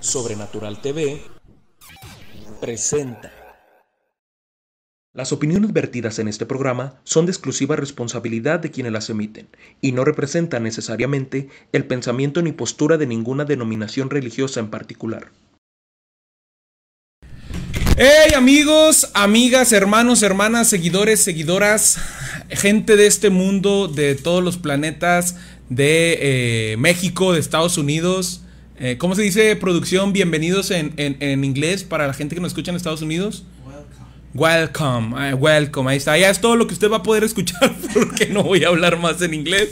Sobrenatural TV presenta. Las opiniones vertidas en este programa son de exclusiva responsabilidad de quienes las emiten y no representan necesariamente el pensamiento ni postura de ninguna denominación religiosa en particular. Hey amigos, amigas, hermanos, hermanas, seguidores, seguidoras, gente de este mundo, de todos los planetas, de eh, México, de Estados Unidos. Eh, ¿Cómo se dice producción? Bienvenidos en, en, en, inglés para la gente que nos escucha en Estados Unidos. Welcome, welcome, uh, welcome, ahí está. Ya es todo lo que usted va a poder escuchar porque no voy a hablar más en inglés.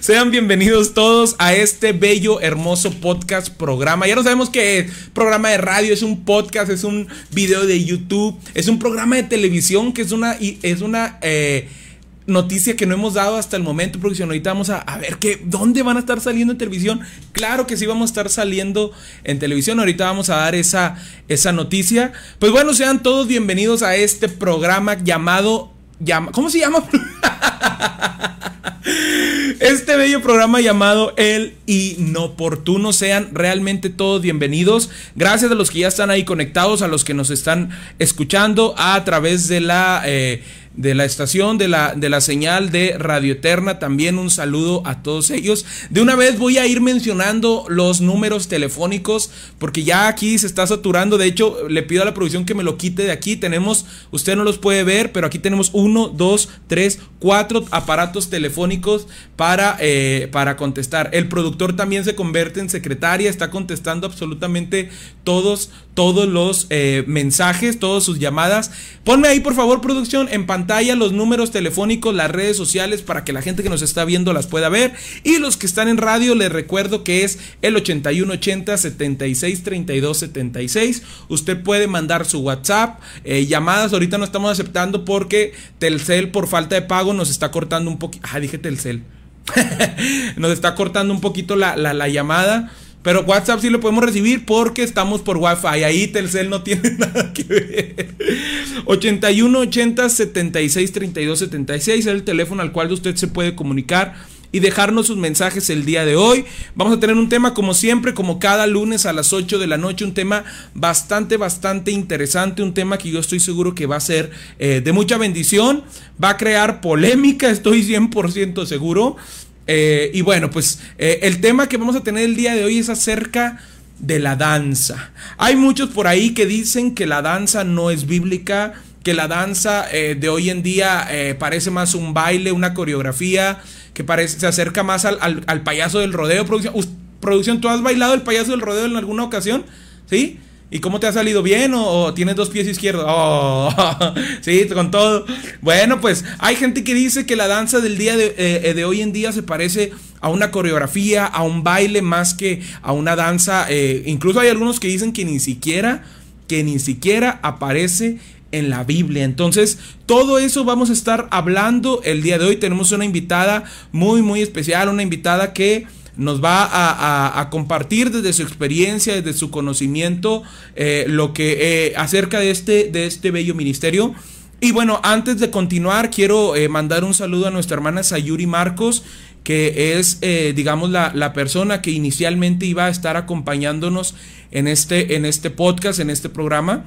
Sean bienvenidos todos a este bello, hermoso podcast programa. Ya no sabemos qué es programa de radio, es un podcast, es un video de YouTube, es un programa de televisión que es una, es una eh, noticia que no hemos dado hasta el momento, si ahorita vamos a, a, ver que, dónde van a estar saliendo en televisión. Claro que sí vamos a estar saliendo en televisión. Ahorita vamos a dar esa, esa noticia. Pues bueno, sean todos bienvenidos a este programa llamado. Llama, ¿Cómo se llama? Este bello programa llamado El Inoportuno. Sean realmente todos bienvenidos. Gracias a los que ya están ahí conectados, a los que nos están escuchando a través de la eh, de la estación, de la, de la señal de Radio Eterna. También un saludo a todos ellos. De una vez voy a ir mencionando los números telefónicos porque ya aquí se está saturando. De hecho, le pido a la producción que me lo quite de aquí. Tenemos, usted no los puede ver, pero aquí tenemos uno, dos, tres, cuatro aparatos telefónicos para, eh, para contestar. El productor también se convierte en secretaria, está contestando absolutamente todos, todos los eh, mensajes, todas sus llamadas. Ponme ahí, por favor, producción, en pantalla los números telefónicos, las redes sociales para que la gente que nos está viendo las pueda ver. Y los que están en radio, les recuerdo que es el 8180 76 32 76. Usted puede mandar su WhatsApp, eh, llamadas. Ahorita no estamos aceptando porque Telcel, por falta de pago, nos está cortando un poquito. Ah, dije Telcel. nos está cortando un poquito la, la llamada. Pero WhatsApp sí lo podemos recibir porque estamos por Wi-Fi. Ahí Telcel no tiene nada que ver. 81 80 76 32 76 es el teléfono al cual usted se puede comunicar y dejarnos sus mensajes el día de hoy. Vamos a tener un tema como siempre, como cada lunes a las 8 de la noche, un tema bastante, bastante interesante, un tema que yo estoy seguro que va a ser eh, de mucha bendición, va a crear polémica, estoy 100% seguro. Eh, y bueno, pues eh, el tema que vamos a tener el día de hoy es acerca de la danza. Hay muchos por ahí que dicen que la danza no es bíblica, que la danza eh, de hoy en día eh, parece más un baile, una coreografía, que parece, se acerca más al, al, al payaso del rodeo. Producción, producción, ¿tú has bailado el payaso del rodeo en alguna ocasión? ¿Sí? ¿Y cómo te ha salido bien? ¿O, tienes dos pies izquierdos? Oh, sí, con todo. Bueno, pues hay gente que dice que la danza del día de, eh, de, hoy en día se parece a una coreografía, a un baile más que a una danza. Eh, incluso hay algunos que dicen que ni siquiera, que ni siquiera aparece en la Biblia. Entonces, todo eso vamos a estar hablando el día de hoy. Tenemos una invitada muy, muy especial, una invitada que nos va a, compartir desde su experiencia, desde su conocimiento, eh, lo que eh, acerca de este, de este bello ministerio. Y bueno, antes de continuar, quiero eh, mandar un saludo a nuestra hermana Sayuri Marcos, que es, eh, digamos, la, la, persona que inicialmente iba a estar acompañándonos en este, en este podcast, en este programa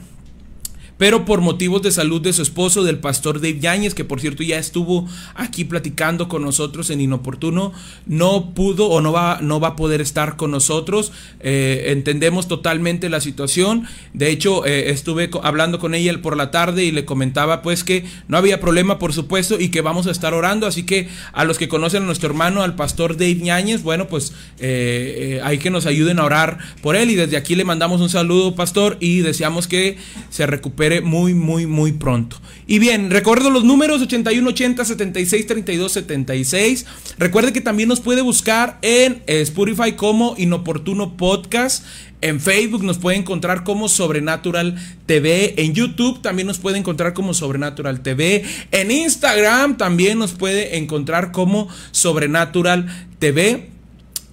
pero por motivos de salud de su esposo, del pastor Dave Yáñez, que por cierto ya estuvo aquí platicando con nosotros en Inoportuno, no pudo o no va, no va a poder estar con nosotros. Eh, entendemos totalmente la situación. De hecho, eh, estuve hablando con ella por la tarde y le comentaba pues que no había problema, por supuesto, y que vamos a estar orando. Así que a los que conocen a nuestro hermano, al pastor Dave Yáñez, bueno, pues eh, hay que nos ayuden a orar por él. Y desde aquí le mandamos un saludo, pastor, y deseamos que se recupere muy, muy, muy pronto. Y bien, recuerdo los números 8180 76 32 76. Recuerde que también nos puede buscar en Spotify como Inoportuno Podcast. En Facebook nos puede encontrar como Sobrenatural TV. En YouTube también nos puede encontrar como Sobrenatural TV. En Instagram también nos puede encontrar como Sobrenatural TV.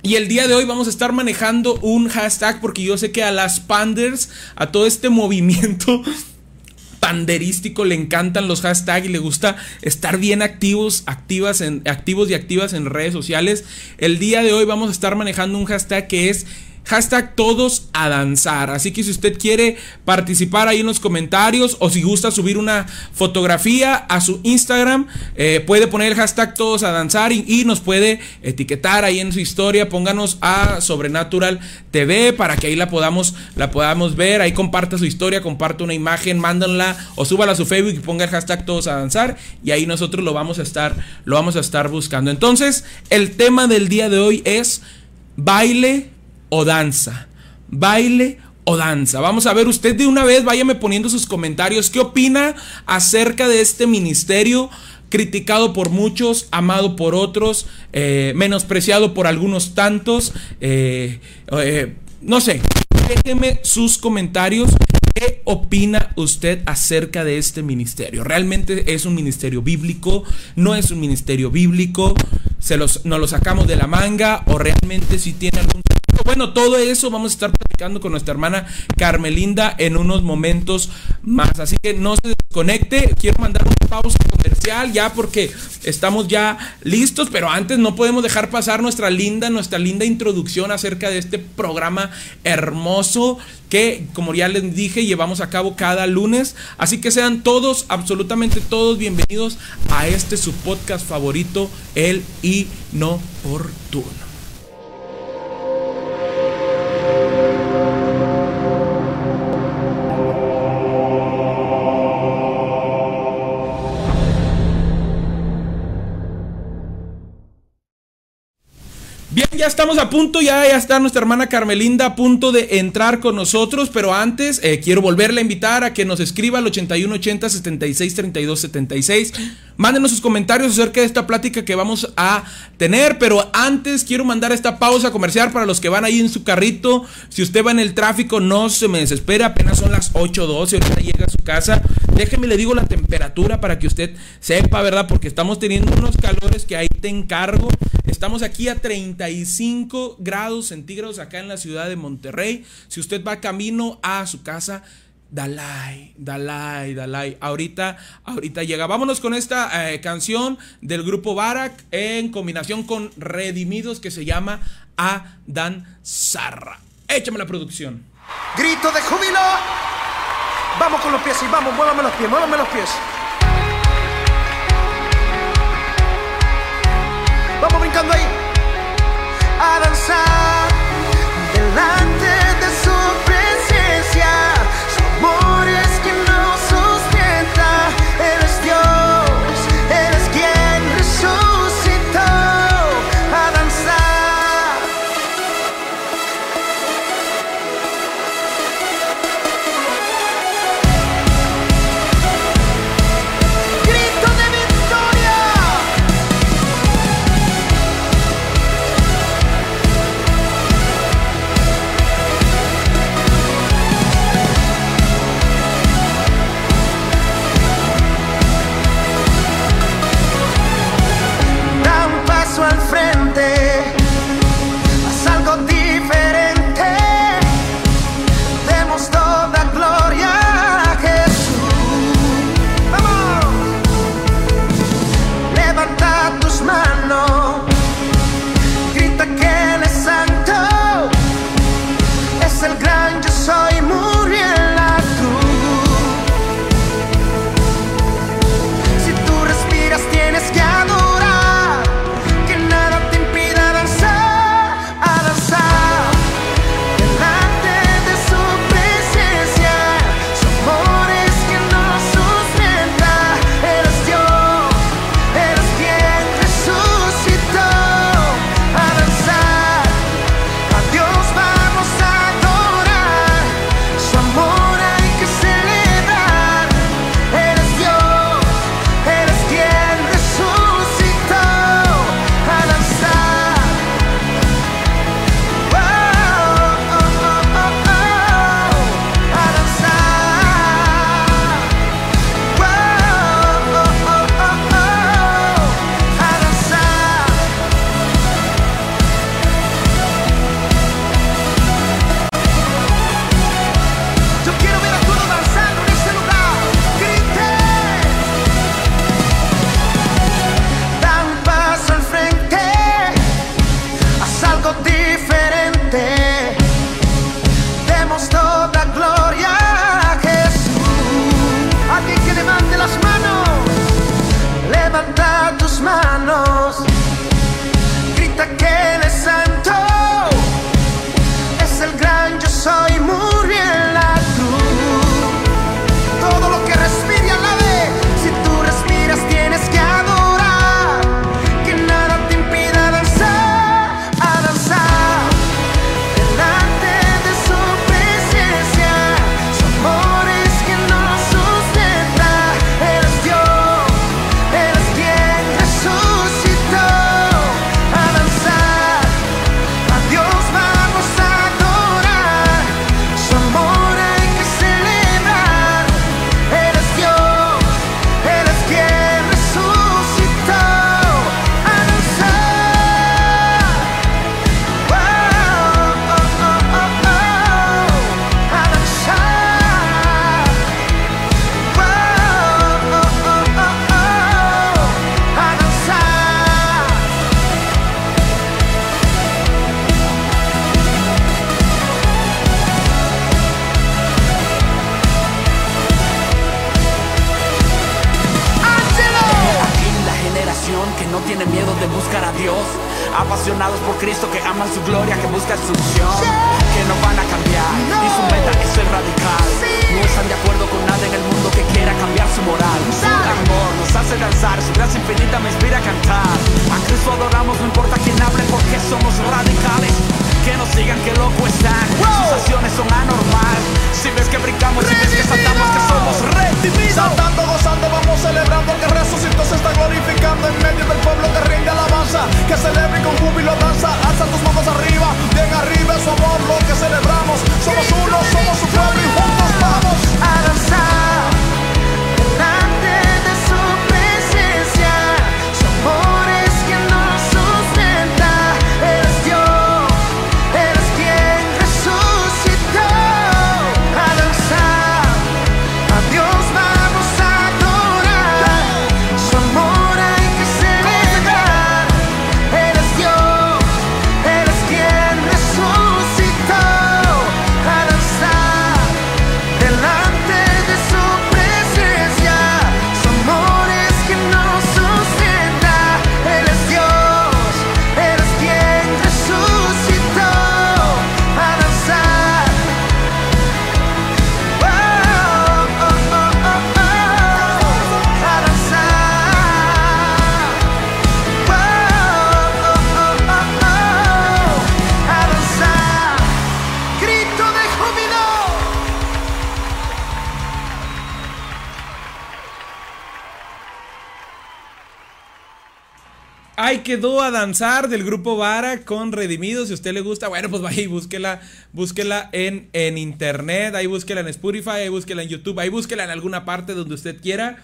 Y el día de hoy vamos a estar manejando un hashtag porque yo sé que a las panders, a todo este movimiento panderístico, le encantan los hashtags y le gusta estar bien activos, activas en, activos y activas en redes sociales. El día de hoy vamos a estar manejando un hashtag que es Hashtag todos a danzar. Así que si usted quiere participar ahí en los comentarios o si gusta subir una fotografía a su Instagram, eh, puede poner el hashtag todos a danzar y, nos puede etiquetar ahí en su historia. Pónganos a Sobrenatural TV para que ahí la podamos, la podamos ver. Ahí comparta su historia, comparte una imagen, mándanla o súbala a su Facebook y ponga el hashtag todos a danzar. Y ahí nosotros lo vamos a estar, lo vamos a estar buscando. Entonces, el tema del día de hoy es baile o danza. Baile o danza. Vamos a ver, usted de una vez váyame poniendo sus comentarios. ¿Qué opina acerca de este ministerio? criticado por muchos, amado por otros, eh, menospreciado por algunos tantos. Eh, eh, no sé, déjeme sus comentarios. ¿Qué opina usted acerca de este ministerio? ¿Realmente es un ministerio bíblico? ¿No es un ministerio bíblico? ¿Se los, ¿Nos lo sacamos de la manga? ¿O realmente si tiene algún bueno, todo eso vamos a estar platicando con nuestra hermana Carmelinda en unos momentos más. Así que no se desconecte. Quiero mandar una pausa comercial ya porque estamos ya listos, pero antes no podemos dejar pasar nuestra linda, nuestra linda introducción acerca de este programa hermoso que, como ya les dije, llevamos a cabo cada lunes. Así que sean todos, absolutamente todos bienvenidos a este su podcast favorito, El Inoportuno. Ya estamos a punto, ya, ya está nuestra hermana Carmelinda a punto de entrar con nosotros, pero antes eh, quiero volverle a invitar a que nos escriba al 8180 76 32 76. Mándenos sus comentarios acerca de esta plática que vamos a tener, pero antes quiero mandar esta pausa comercial para los que van ahí en su carrito. Si usted va en el tráfico, no se me desespera, apenas son las 8.12, ahorita llega a su casa. Déjeme le digo la temperatura para que usted sepa, ¿verdad? Porque estamos teniendo unos calores que ahí te encargo. Estamos aquí a 35 grados centígrados acá en la ciudad de Monterrey. Si usted va camino a su casa, Dalai, Dalai, Dalai. Ahorita, ahorita llega. Vámonos con esta eh, canción del grupo Barak en combinación con Redimidos que se llama Adan Zarra. Échame la producción. Grito de júbilo. Vamos con los pies y vamos, muévame los pies, muévame los pies. A quedó a danzar del grupo Vara con Redimidos. Si a usted le gusta, bueno, pues vaya y búsquela, búsquela en, en internet, ahí búsquela en Spotify, ahí búsquela en YouTube, ahí búsquela en alguna parte donde usted quiera.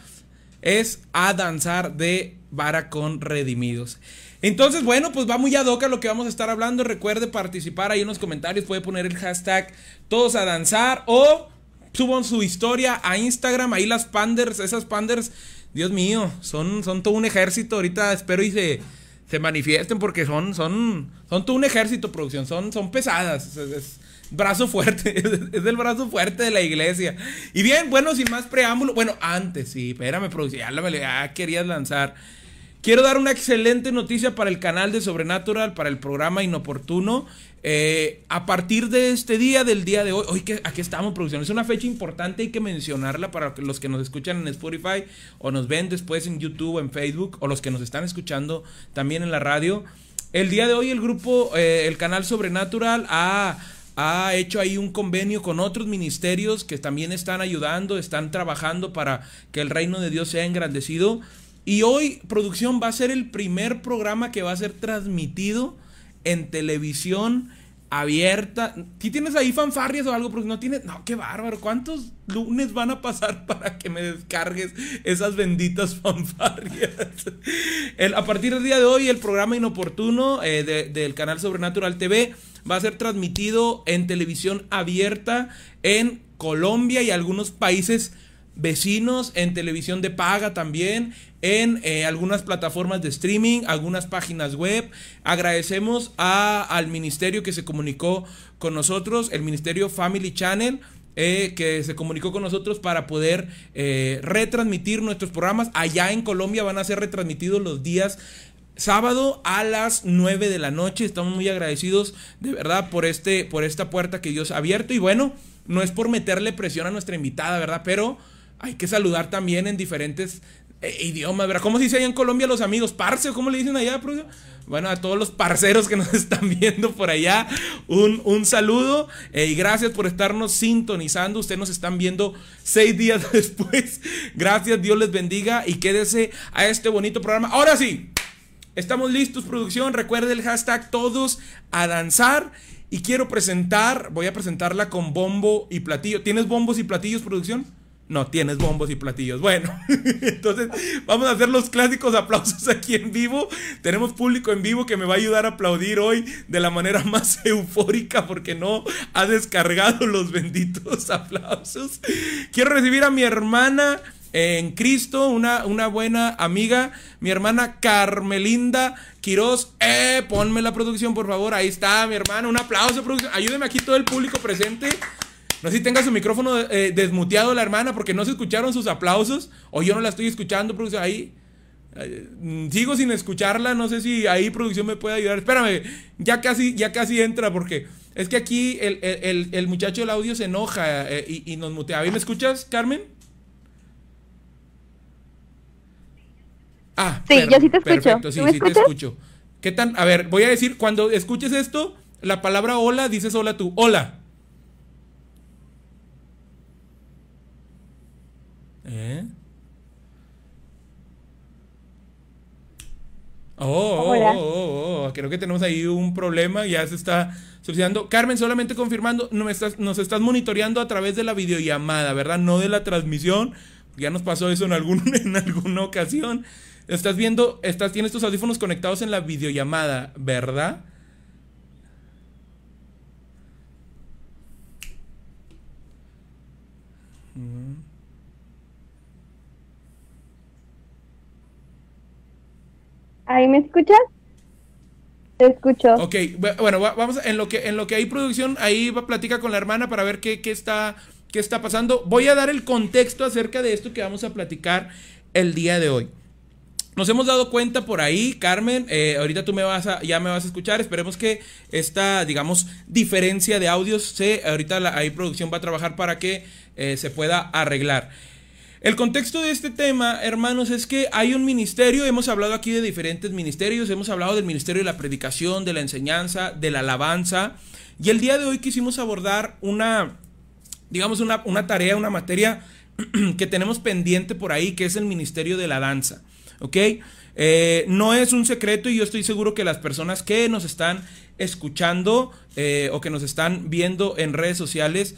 Es a danzar de Vara con Redimidos. Entonces, bueno, pues va muy ad hoc a lo que vamos a estar hablando. Recuerde participar ahí en los comentarios. Puede poner el hashtag todos a danzar o suban su historia a Instagram. Ahí las panders, esas panders, Dios mío, son, son todo un ejército. Ahorita espero y se, se manifiesten porque son, son, son todo un ejército, producción. Son, son pesadas. Es, es brazo fuerte, es el brazo fuerte de la iglesia. Y bien, bueno, sin más preámbulo. Bueno, antes, sí, espérame, producción. Ya, la, ya querías lanzar. Quiero dar una excelente noticia para el canal de Sobrenatural, para el programa Inoportuno. Eh, a partir de este día, del día de hoy, hoy que aquí estamos, producción, es una fecha importante, hay que mencionarla para los que nos escuchan en Spotify o nos ven después en YouTube en Facebook o los que nos están escuchando también en la radio. El día de hoy el grupo, eh, el canal Sobrenatural ha ha hecho ahí un convenio con otros ministerios que también están ayudando, están trabajando para que el reino de Dios sea engrandecido. Y hoy, producción, va a ser el primer programa que va a ser transmitido en televisión abierta. ¿Tú tienes ahí fanfarrias o algo? Porque no tienes. No, qué bárbaro. ¿Cuántos lunes van a pasar para que me descargues esas benditas fanfarrias? A partir del día de hoy, el programa inoportuno eh, de, del canal Sobrenatural TV va a ser transmitido en televisión abierta en Colombia y algunos países vecinos, en televisión de paga también, en eh, algunas plataformas de streaming, algunas páginas web. Agradecemos a, al ministerio que se comunicó con nosotros, el ministerio Family Channel. Eh, que se comunicó con nosotros para poder eh, retransmitir nuestros programas. Allá en Colombia van a ser retransmitidos los días sábado a las 9 de la noche. Estamos muy agradecidos de verdad por, este, por esta puerta que Dios ha abierto. Y bueno, no es por meterle presión a nuestra invitada, ¿verdad? Pero hay que saludar también en diferentes eh, idiomas, ¿verdad? ¿Cómo se dice allá en Colombia los amigos? ¿Parce cómo le dicen allá, producción? Bueno, a todos los parceros que nos están viendo por allá, un, un saludo eh, y gracias por estarnos sintonizando. Ustedes nos están viendo seis días después. Gracias, Dios les bendiga y quédese a este bonito programa. Ahora sí, estamos listos, producción. Recuerde el hashtag todos a danzar. Y quiero presentar, voy a presentarla con bombo y platillo. ¿Tienes bombos y platillos, producción? No tienes bombos y platillos. Bueno, entonces vamos a hacer los clásicos aplausos aquí en vivo. Tenemos público en vivo que me va a ayudar a aplaudir hoy de la manera más eufórica porque no ha descargado los benditos aplausos. Quiero recibir a mi hermana en Cristo, una, una buena amiga, mi hermana Carmelinda Quiroz. Eh, ponme la producción, por favor. Ahí está, mi hermana. Un aplauso, producción. Ayúdeme aquí todo el público presente. No sé si tenga su micrófono eh, desmuteado la hermana porque no se escucharon sus aplausos o yo no la estoy escuchando, producción. Ahí. Eh, Sigo sin escucharla, no sé si ahí producción me puede ayudar. Espérame, ya casi, ya casi entra porque es que aquí el, el- el- el muchacho del audio se enoja eh, y, y nos mutea. ¿Ahí me escuchas, Carmen? Ah, Sí, yo sí te escucho. Perfecto, sí, ¿Tú me sí te escucho. ¿Qué tan? A ver, voy a decir, cuando escuches esto, la palabra hola, dices hola tú. Hola. ¿Eh? Oh, oh, oh, oh, oh, creo que tenemos ahí un problema, ya se está solucionando. Carmen, solamente confirmando, no me estás, nos estás monitoreando a través de la videollamada, ¿verdad? No de la transmisión. Ya nos pasó eso en, algún, en alguna ocasión. Estás viendo, estás, tienes tus audífonos conectados en la videollamada, ¿verdad? ¿Ahí me escuchas? Te escucho. Ok, bu- bueno, va- vamos en lo que en lo que hay producción, ahí va platica con la hermana para ver qué, qué está qué está pasando. Voy a dar el contexto acerca de esto que vamos a platicar el día de hoy. Nos hemos dado cuenta por ahí, Carmen, eh, ahorita tú me vas a, ya me vas a escuchar, esperemos que esta, digamos, diferencia de audios se, ahorita la, ahí producción va a trabajar para que eh, se pueda arreglar. El contexto de este tema, hermanos, es que hay un ministerio, hemos hablado aquí de diferentes ministerios, hemos hablado del ministerio de la predicación, de la enseñanza, de la alabanza, y el día de hoy quisimos abordar una, digamos, una, una tarea, una materia que tenemos pendiente por ahí, que es el ministerio de la danza. ¿Ok? Eh, no es un secreto y yo estoy seguro que las personas que nos están escuchando eh, o que nos están viendo en redes sociales,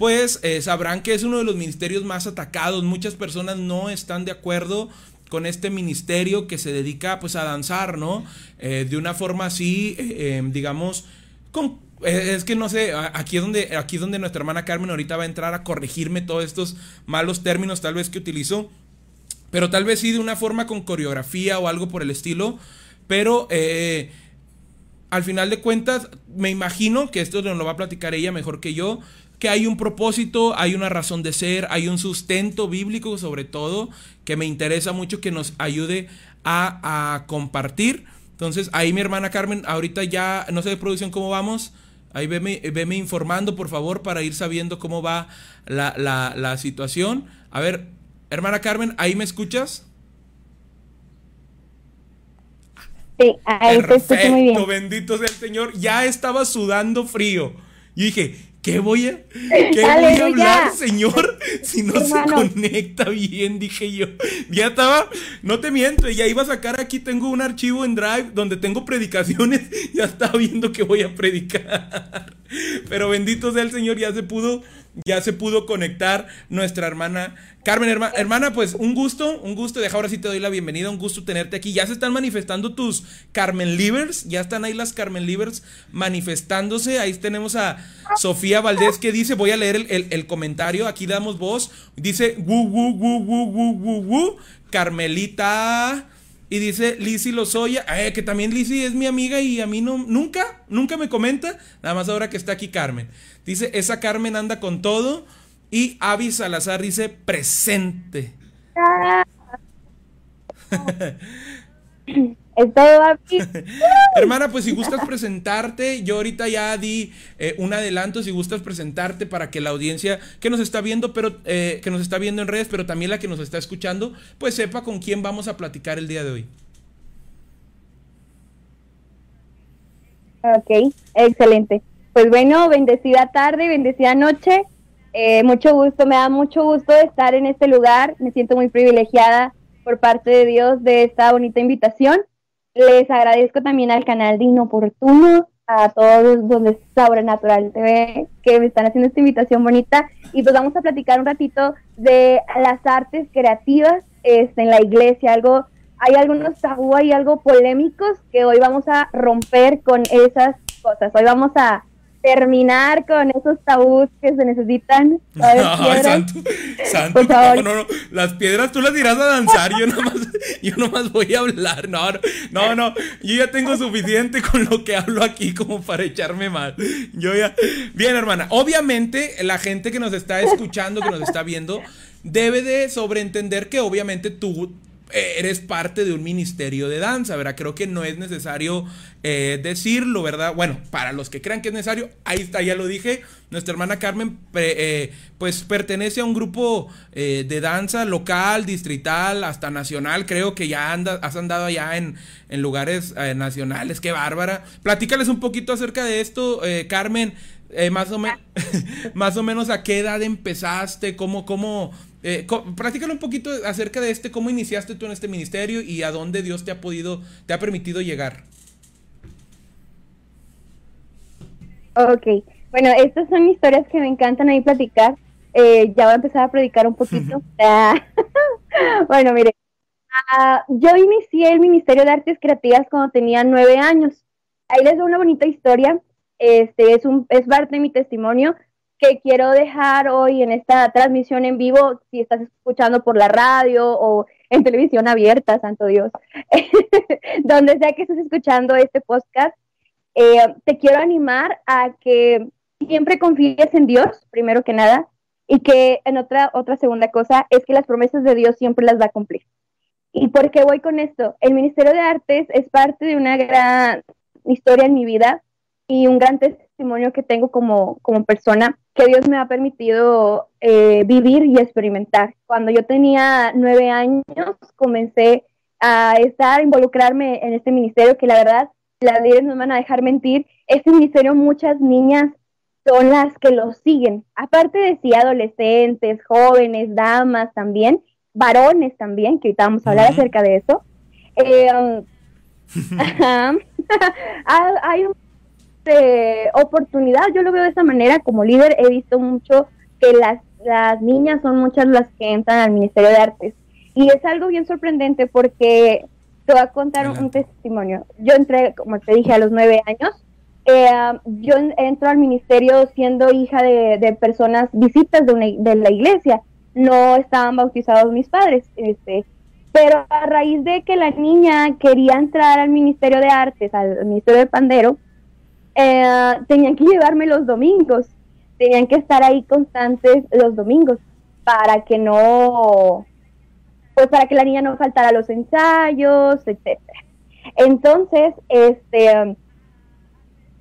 pues eh, sabrán que es uno de los ministerios más atacados. Muchas personas no están de acuerdo con este ministerio que se dedica pues a danzar, ¿no? Eh, de una forma así, eh, eh, digamos, es que no sé, aquí es donde aquí es donde nuestra hermana Carmen ahorita va a entrar a corregirme todos estos malos términos tal vez que utilizó, pero tal vez sí de una forma con coreografía o algo por el estilo, pero al final de cuentas me imagino que esto nos lo va a platicar ella mejor que yo, que hay un propósito, hay una razón de ser, hay un sustento bíblico sobre todo, que me interesa mucho que nos ayude a, a compartir. Entonces, ahí mi hermana Carmen, ahorita ya, no sé de producción cómo vamos. Ahí veme, veme informando, por favor, para ir sabiendo cómo va la, la- la situación. A ver, hermana Carmen, ¿ahí me escuchas? Sí, ahí te escucho muy bien. Perfecto, bendito sea el Señor. Ya estaba sudando frío. Y dije, ¿qué voy a, qué voy a hablar, Señor? Si no Hermano. se conecta bien, dije yo. Ya estaba, no te miento, ya iba a sacar aquí, tengo un archivo en Drive donde tengo predicaciones. Ya estaba viendo que voy a predicar. Pero bendito sea el Señor, ya se pudo, ya se pudo conectar nuestra hermana Carmen, herma- hermana, pues un gusto, un gusto. Deja ahora sí te doy la bienvenida, un gusto tenerte aquí. Ya se están manifestando tus Carmen Livers, ya están ahí las Carmen Livers manifestándose. Ahí tenemos a Sofía Valdés que dice, voy a leer el, el- comentario, aquí damos voz. Dice, wu, wu, wu, wu, wu, wu, wu, Carmelita. Y dice Lizzy Lozoya, eh, que también Lizzy es mi amiga y a mí no, nunca, nunca me comenta, nada más ahora que está aquí Carmen. Dice, esa Carmen anda con todo. Y Avi Salazar dice, presente. Hermana, pues si gustas presentarte, yo ahorita ya di eh, un adelanto, si gustas presentarte para que la audiencia que nos está viendo, pero eh, que nos está viendo en redes, pero también la que nos está escuchando, pues sepa con quién vamos a platicar el día de hoy. Ok, excelente. Pues bueno, bendecida tarde, bendecida noche. Eh, mucho gusto, me da mucho gusto estar en este lugar. Me siento muy privilegiada por parte de Dios de esta bonita invitación. Les agradezco también al canal de Inoportuno, a todos donde Sobrenatural TV, que me están haciendo esta invitación bonita. Y pues vamos a platicar un ratito de las artes creativas este, en la iglesia, algo hay algunos tabú, hay algo polémicos que hoy vamos a romper con esas cosas. Hoy vamos a terminar con esos tabús que se necesitan. Ay, santo, santo, Por favor. no, no, no, las piedras tú las dirás a danzar, yo nomás, yo nomás voy a hablar, no, no, no, yo ya tengo suficiente con lo que hablo aquí como para echarme mal, yo ya, bien hermana, obviamente la gente que nos está escuchando, que nos está viendo, debe de sobreentender que obviamente tú eres parte de un ministerio de danza, ¿verdad? Creo que no es necesario eh, decirlo, ¿verdad? Bueno, para los que crean que es necesario, ahí está, ya lo dije, nuestra hermana Carmen eh, pues pertenece a un grupo eh, de danza local, distrital, hasta nacional, creo que ya anda, has andado allá en, en lugares nacionales, qué bárbara. Platícales un poquito acerca de esto, Carmen. más, o más o menos a qué edad empezaste, cómo, cómo, eh, un poquito acerca de este, cómo iniciaste tú en este ministerio y a dónde Dios te ha podido, te ha permitido llegar. Ok, bueno, estas son historias que me encantan ahí platicar. Eh, ya voy a empezar a predicar un poquito. bueno, mire, ah, yo inicié el Ministerio de Artes Creativas cuando tenía nueve años. Ahí les doy una bonita historia. Este es un es parte de mi testimonio que quiero dejar hoy en esta transmisión en vivo, si estás escuchando por la radio o en televisión abierta, santo Dios, donde sea que estés escuchando este podcast, eh, te quiero animar a que siempre confíes en Dios, primero que nada, y que en otra, otra segunda cosa es que las promesas de Dios siempre las va a cumplir. ¿Y por qué voy con esto? El Ministerio de Artes es parte de una gran historia en mi vida y un gran testimonio que tengo como, como persona que Dios me ha permitido eh, vivir y experimentar. Cuando yo tenía nueve años, comencé a estar, a involucrarme en este ministerio, que la verdad, las líderes no me van a dejar mentir, este ministerio muchas niñas son las que lo siguen, aparte de sí, adolescentes, jóvenes, damas también, varones también, que ahorita vamos a hablar acerca de eso. Eh, um, hay un este, oportunidad, yo lo veo de esa manera, como líder he visto mucho que las, las niñas son muchas las que entran al Ministerio de Artes y es algo bien sorprendente porque te voy a contar un, testimonio. Yo entré, como te dije, a los nueve años. Eh, yo entro al ministerio siendo hija de, personas visitas de, de la iglesia. No estaban bautizados mis padres. Este, pero a raíz de que la niña quería entrar al Ministerio de Artes, al Ministerio de Pandero, eh, tenían que llevarme los domingos, tenían que estar ahí constantes los domingos para que no, pues para que la niña no faltara los ensayos, etcétera. Entonces, este,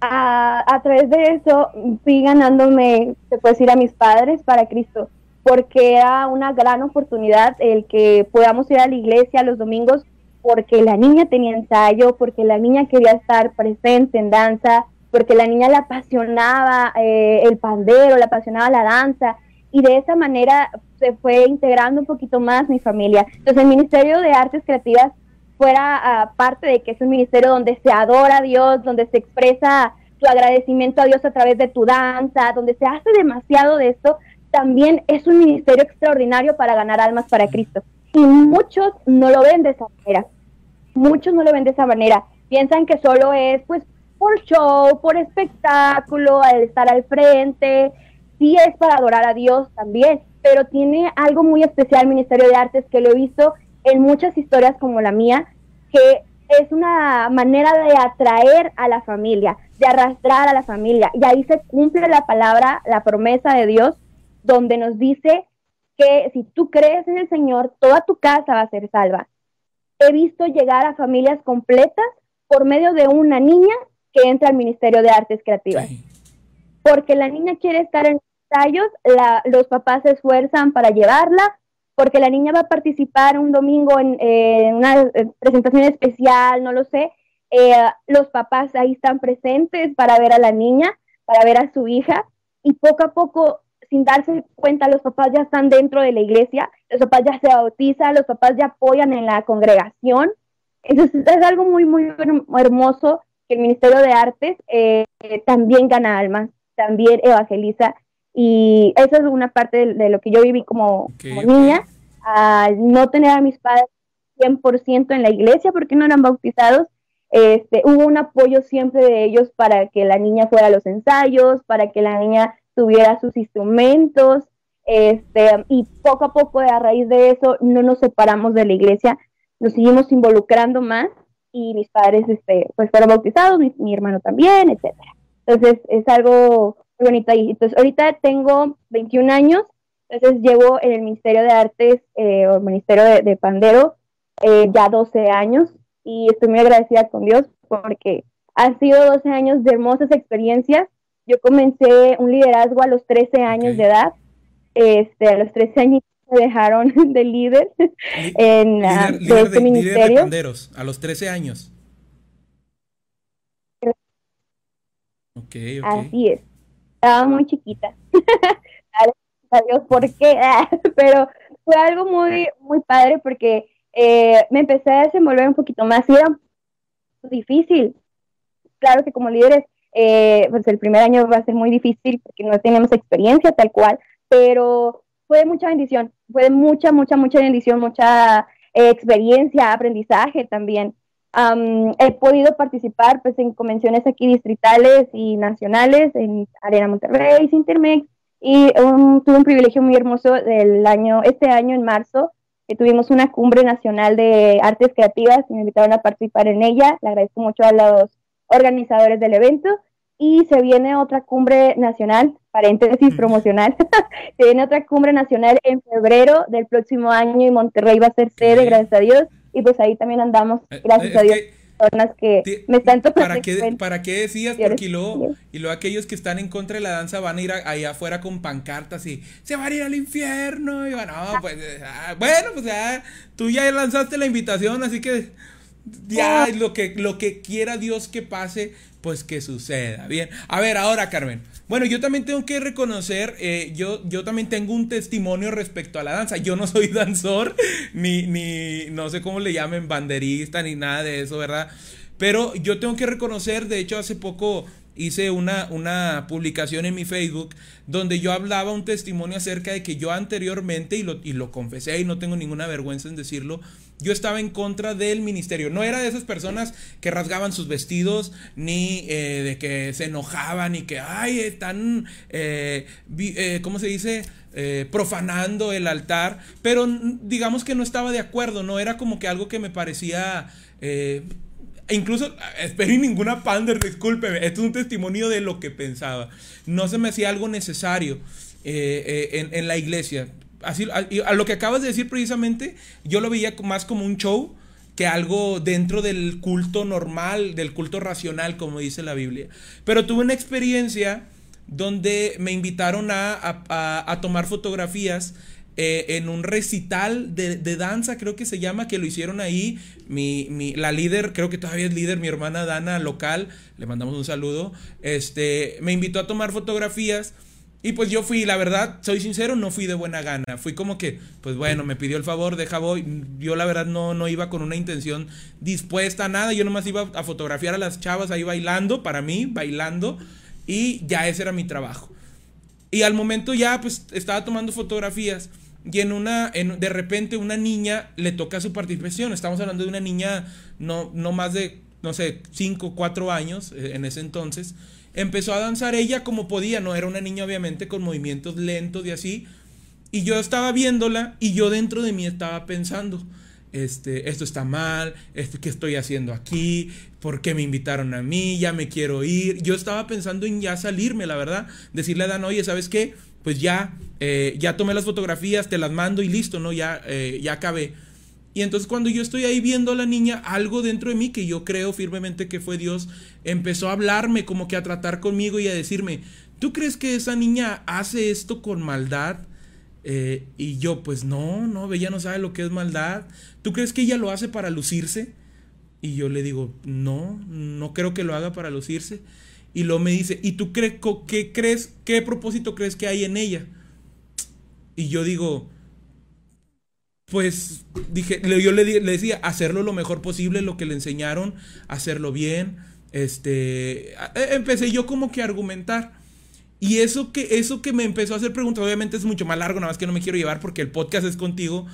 a, través de eso fui ganándome, se puede decir, a mis padres para Cristo, porque era una gran oportunidad el que podamos ir a la iglesia los domingos, porque la niña tenía ensayo, porque la niña quería estar presente en danza, porque la niña le apasionaba eh, el pandero, le apasionaba la danza, y de esa manera se fue integrando un poquito más mi familia. Entonces el Ministerio de Artes Creativas fuera ah, parte de que es un ministerio donde se adora a Dios, donde se expresa tu agradecimiento a Dios a través de tu danza, donde se hace demasiado de esto, también es un ministerio extraordinario para ganar almas para Cristo. Y muchos no lo ven de esa manera. Muchos no lo ven de esa manera. Piensan que solo es pues por show, por espectáculo, al estar al frente, sí es para adorar a Dios también, pero tiene algo muy especial el Ministerio de Artes que lo he visto en muchas historias como la mía, que es una manera de atraer a la familia, de arrastrar a la familia. Y ahí se cumple la palabra, la promesa de Dios, donde nos dice que si tú crees en el Señor, toda tu casa va a ser salva. He visto llegar a familias completas por medio de una niña que entra al Ministerio de Artes Creativas. Porque la niña quiere estar en ensayos, los papás se esfuerzan para llevarla, porque la niña va a participar un domingo en, una presentación especial, no lo sé. Eh, los papás ahí están presentes para ver a la niña, para ver a su hija, y poco a poco, sin darse cuenta, los papás ya están dentro de la iglesia, los papás ya se bautizan, los papás ya apoyan en la congregación. Entonces es algo muy, muy hermoso que el Ministerio de Artes eh, también gana almas, también evangeliza. Y eso es una parte de, lo que yo viví como, niña, al no tener a mis padres 100% en la iglesia porque no eran bautizados. Este, hubo un apoyo siempre de ellos para que la niña fuera a los ensayos, para que la niña tuviera sus instrumentos, este, y poco a poco a raíz de eso no nos separamos de la iglesia, nos seguimos involucrando más y mis padres este, pues fueron bautizados, mi, hermano también, etcétera. Entonces es algo muy bonito ahí. Entonces ahorita tengo 21 años, entonces llevo en el Ministerio de Artes eh, o el Ministerio de, Pandero eh, ya 12 años y estoy muy agradecida con Dios porque han sido 12 años de hermosas experiencias. Yo comencé un liderazgo a los 13 años de edad. Este, a los 13 años me dejaron de líder en ah, líder, de líder este de, líder de ministerio. panderos, a los 13 años. Ok, ok. Así es. Estaba muy chiquita. A Dios, ¿por qué? Pero fue algo muy, muy padre porque eh, me empecé a desenvolver un poquito más y era difícil. Claro que como líderes, eh, pues el primer año va a ser muy difícil porque no tenemos experiencia tal cual, pero fue mucha bendición, fue mucha, mucha, mucha bendición, mucha eh, experiencia, aprendizaje también. Am, he podido participar pues en convenciones aquí distritales y nacionales en Arena Monterrey, Sintermex y um, tuve un privilegio muy hermoso del año, este año en marzo, que tuvimos una cumbre nacional de artes creativas y me invitaron a participar en ella. Le agradezco mucho a los organizadores del evento y se viene otra cumbre nacional, paréntesis promocional, se viene otra cumbre nacional en febrero del próximo año y Monterrey va a ser sede, gracias a Dios, y pues ahí también andamos, Eh, gracias es a Dios, personas que me están tomando ¿Para qué. ¿Para qué decías? Porque luego, y luego aquellos que están en contra de la danza van a ir a- allá afuera con pancartas y se van a ir al infierno. Y bueno, pues, eh, ah, bueno, pues ya, tú ya lanzaste la invitación, así que ya Ah. lo que, lo que quiera Dios que pase, pues que suceda. Bien, a ver, ahora Carmen. Bueno, yo también tengo que reconocer, eh, yo, yo también tengo un testimonio respecto a la danza. Yo no soy danzor, ni, ni no sé cómo le llamen, banderista, ni nada de eso, ¿verdad? Pero yo tengo que reconocer, de hecho hace poco hice una, una publicación en mi Facebook donde yo hablaba un testimonio acerca de que yo anteriormente, y lo, y lo confesé y no tengo ninguna vergüenza en decirlo, yo estaba en contra del ministerio. No era de esas personas que rasgaban sus vestidos, ni eh, de que se enojaban, y que, ay, están, eh, eh, ¿cómo se dice? Eh, profanando el altar. Pero digamos que no estaba de acuerdo, no era como que algo que me parecía... eh, incluso, espero y ninguna pander, discúlpeme, esto es un testimonio de lo que pensaba. No se me hacía algo necesario eh, eh, en la iglesia. Así, a, lo que acabas de decir precisamente, yo lo veía más como un show que algo dentro del culto normal, del culto racional, como dice la Biblia. Pero tuve una experiencia donde me invitaron a- a tomar fotografías eh, en un recital de, de danza, creo que se llama, que lo hicieron ahí. Mi, mi- la líder, creo que todavía es líder, mi hermana Dana local, le mandamos un saludo. Este, me invitó a tomar fotografías. Y pues yo fui, la verdad, soy sincero, no fui de buena gana. Fui como que, pues bueno, me pidió el favor, deja voy. Yo la verdad no, no iba con una intención dispuesta a nada. Yo nomás iba a fotografiar a las chavas ahí bailando, para mí, bailando. Y ya ese era mi trabajo. Y al momento ya, pues, estaba tomando fotografías. Y en una, en, de repente una niña le toca su participación. Estamos hablando de una niña no, no más de, no sé, 5, 4 años eh, en ese entonces. Empezó a danzar ella como podía, no era una niña obviamente con movimientos lentos y así. Y yo estaba viéndola y yo dentro de mí estaba pensando, este, esto está mal, esto, ¿qué estoy haciendo aquí? ¿Por qué me invitaron a mí? Ya me quiero ir. Yo estaba pensando en ya salirme, la verdad. Decirle a Dan, oye, ¿sabes qué? Pues ya, eh, ya tomé las fotografías, te las mando y listo, ¿no? Ya, eh, ya acabé. Y entonces cuando yo estoy ahí viendo a la niña, algo dentro de mí, que yo creo firmemente que fue Dios, empezó a hablarme, como que a tratar conmigo y a decirme, ¿tú crees que esa niña hace esto con maldad? Eh, y yo, pues no, no, ella no sabe lo que es maldad. ¿Tú crees que ella lo hace para lucirse? Y yo le digo, no, no creo que lo haga para lucirse. Y luego me dice, ¿y tú crees, qué crees, qué propósito crees que hay en ella? Y yo digo, pues dije, yo le, le decía, hacerlo lo mejor posible, lo que le enseñaron, hacerlo bien. Este, e- empecé yo como que a argumentar. Y eso que, eso que me empezó a hacer preguntas, obviamente es mucho más largo, nada más que no me quiero llevar porque el podcast es contigo.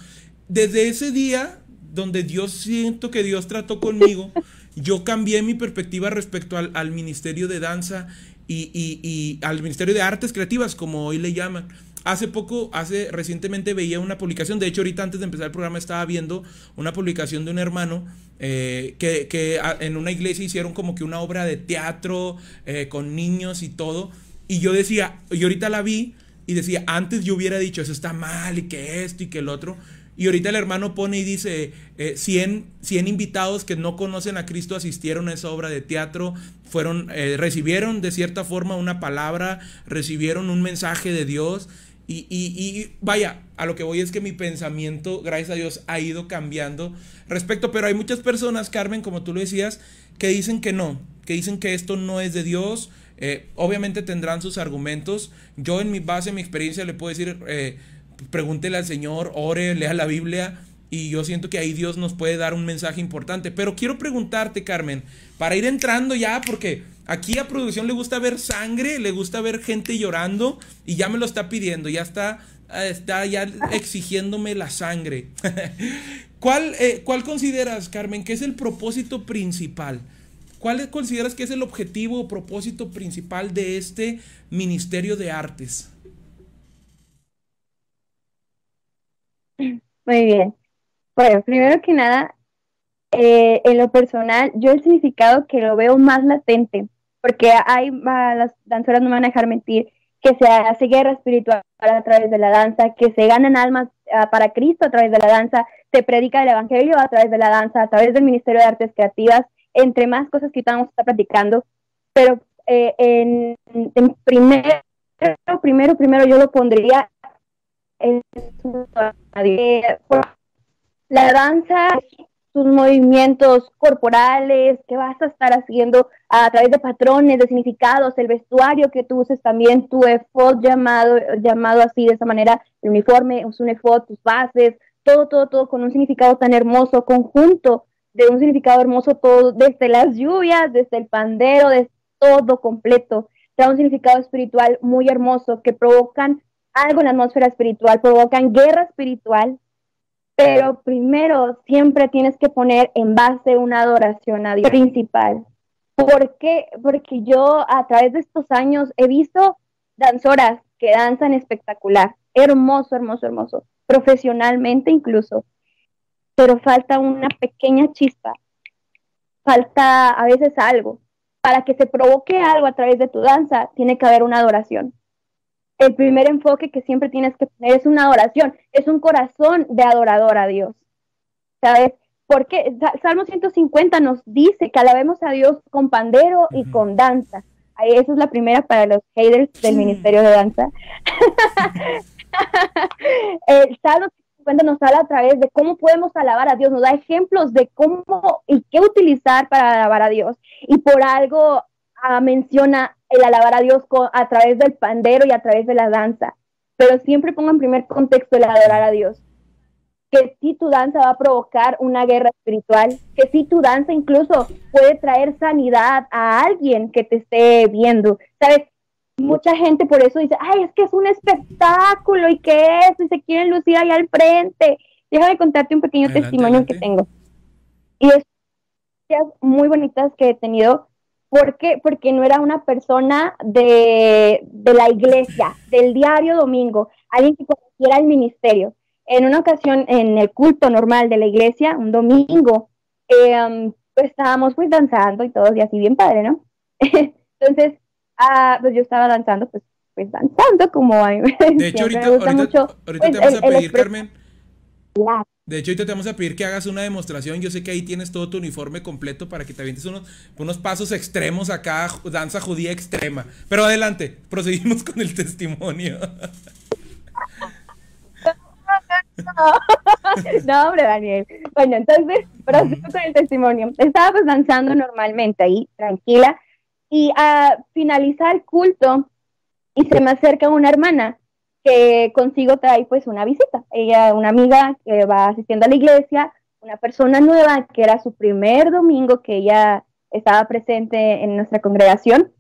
Desde ese día, donde Dios siento que Dios trató conmigo, yo cambié mi perspectiva respecto al, ministerio de danza y al ministerio de artes creativas, como hoy le llaman. Hace poco, hace recientemente veía una publicación, de hecho ahorita antes de empezar el programa estaba viendo una publicación de un hermano eh, que, que en una iglesia hicieron como que una obra de teatro eh, con niños y todo. Y yo decía, y ahorita la vi y decía, antes yo hubiera dicho, eso está mal y que esto y que el otro. Y ahorita el hermano pone y dice, eh, 100, 100 invitados que no conocen a Cristo asistieron a esa obra de teatro, fueron, eh, recibieron de cierta forma una palabra, recibieron un mensaje de Dios. Y, y, y, vaya, a lo que voy es que mi pensamiento, gracias a Dios, ha ido cambiando respecto, pero hay muchas personas, Carmen, como tú lo decías, que dicen que no, que dicen que esto no es de Dios. Eh, obviamente tendrán sus argumentos. Yo en mi base, en mi experiencia, le puedo decir, eh, pregúntele al Señor, ore, lea la Biblia. Y yo siento que ahí Dios nos puede dar un mensaje importante. Pero quiero preguntarte, Carmen, para ir entrando ya, porque aquí a producción le gusta ver sangre, le gusta ver gente llorando y ya me lo está pidiendo, ya está, está ya exigiéndome la sangre. ¿Cuál, eh, ¿Cuál consideras, Carmen, que es el propósito principal? ¿Cuál consideras que es el objetivo o propósito principal de este Ministerio de Artes? Muy bien. Bueno, primero que nada, eh, en lo personal, yo el significado que lo veo más latente, porque hay, las danzoras no me van a dejar mentir, que se hace guerra espiritual a través de la danza, que se ganan almas uh, para Cristo a través de la danza, se predica el Evangelio a través de la danza, a través del Ministerio de Artes Creativas, entre más cosas que estamos platicando, pero eh, en, primero, primero, primero yo lo pondría en la danza, tus movimientos corporales que vas a estar haciendo a través de patrones, de significados, el vestuario que tú uses también, tu efod llamado, llamado así de esa manera, el uniforme, un efod, tus bases, todo, todo, todo con un significado tan hermoso, conjunto de un significado hermoso, todo, desde las lluvias, desde el pandero, de todo completo, trae un significado espiritual muy hermoso que provocan algo en la atmósfera espiritual, provocan guerra espiritual, pero primero siempre tienes que poner en base una adoración a Dios principal. ¿Por qué? Porque yo a través de estos años he visto danzoras que danzan espectacular, hermoso, hermoso, hermoso, profesionalmente incluso, pero falta una pequeña chispa, falta a veces algo. Para que se provoque algo a través de tu danza, tiene que haber una adoración el primer enfoque que siempre tienes que poner es una adoración, es un corazón de adorador a Dios. ¿Sabes? Porque Salmo 150 nos dice que alabemos a Dios con pandero y con danza. Ahí esa es la primera para los haters del Ministerio de Danza. el Salmo 150 nos habla a través de cómo podemos alabar a Dios, nos da ejemplos de cómo y qué utilizar para alabar a Dios. Y por algo ah, menciona el alabar a Dios a través del pandero y a través de la danza, pero siempre pongo en primer contexto el adorar a Dios. Que si tu danza va a provocar una guerra espiritual, que si tu danza incluso puede traer sanidad a alguien que te esté viendo. ¿Sabes? Mucha gente por eso dice, ay, es que es un espectáculo y qué es, y se quieren lucir ahí al frente. Déjame contarte un pequeño testimonio que tengo. Y es muy bonitas que he tenido ¿Por qué? Porque no era una persona de, la iglesia, del diario domingo, alguien que conociera el ministerio. En una ocasión, en el culto normal de la iglesia, un domingo, eh, pues estábamos pues danzando y todo, y así bien padre, ¿no? Entonces, ah, pues yo estaba danzando, pues, pues danzando como a mí. De hecho, ahorita, ahorita, mucho, ahorita pues, te vamos a pedir, Carmen. De hecho, ahorita te vamos a pedir que hagas una demostración. Yo sé que ahí tienes todo tu uniforme completo para que te avientes unos, unos pasos extremos acá, danza judía extrema. Pero adelante, proseguimos con el testimonio. No, hombre, Daniel. Bueno, entonces, proseguimos con el testimonio. Estaba pues danzando normalmente ahí, tranquila, y a finalizar el culto, y se me acerca una hermana que consigo trae pues una visita. Ella, una amiga que va asistiendo a la iglesia, una persona nueva que era su primer domingo que ella estaba presente en nuestra congregación.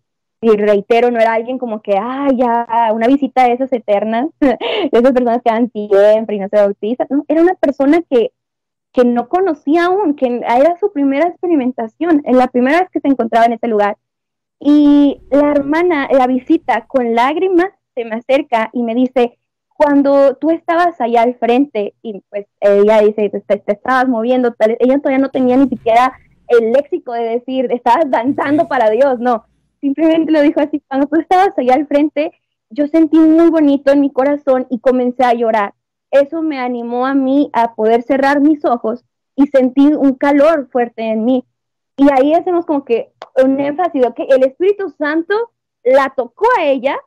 Y reitero, no era alguien como que, ah, ya, una visita de esas eternas, de esas personas que dan siempre y no se bautizan. No, era una persona que, que no conocía aún, que era su primera experimentación, en la primera vez que se encontraba en ese lugar. Y la hermana la visita con lágrimas se me acerca y me dice, cuando tú estabas allá al frente y pues ella dice, te, estabas moviendo, tal, ella todavía no tenía ni siquiera el léxico de decir, estabas danzando para Dios, no, simplemente lo dijo así, cuando tú estabas allá al frente, yo sentí muy bonito en mi corazón y comencé a llorar. eso me animó a mí a poder cerrar mis ojos y sentir un calor fuerte en mí. Y ahí hacemos como que un énfasis, que el Espíritu Santo la tocó a ella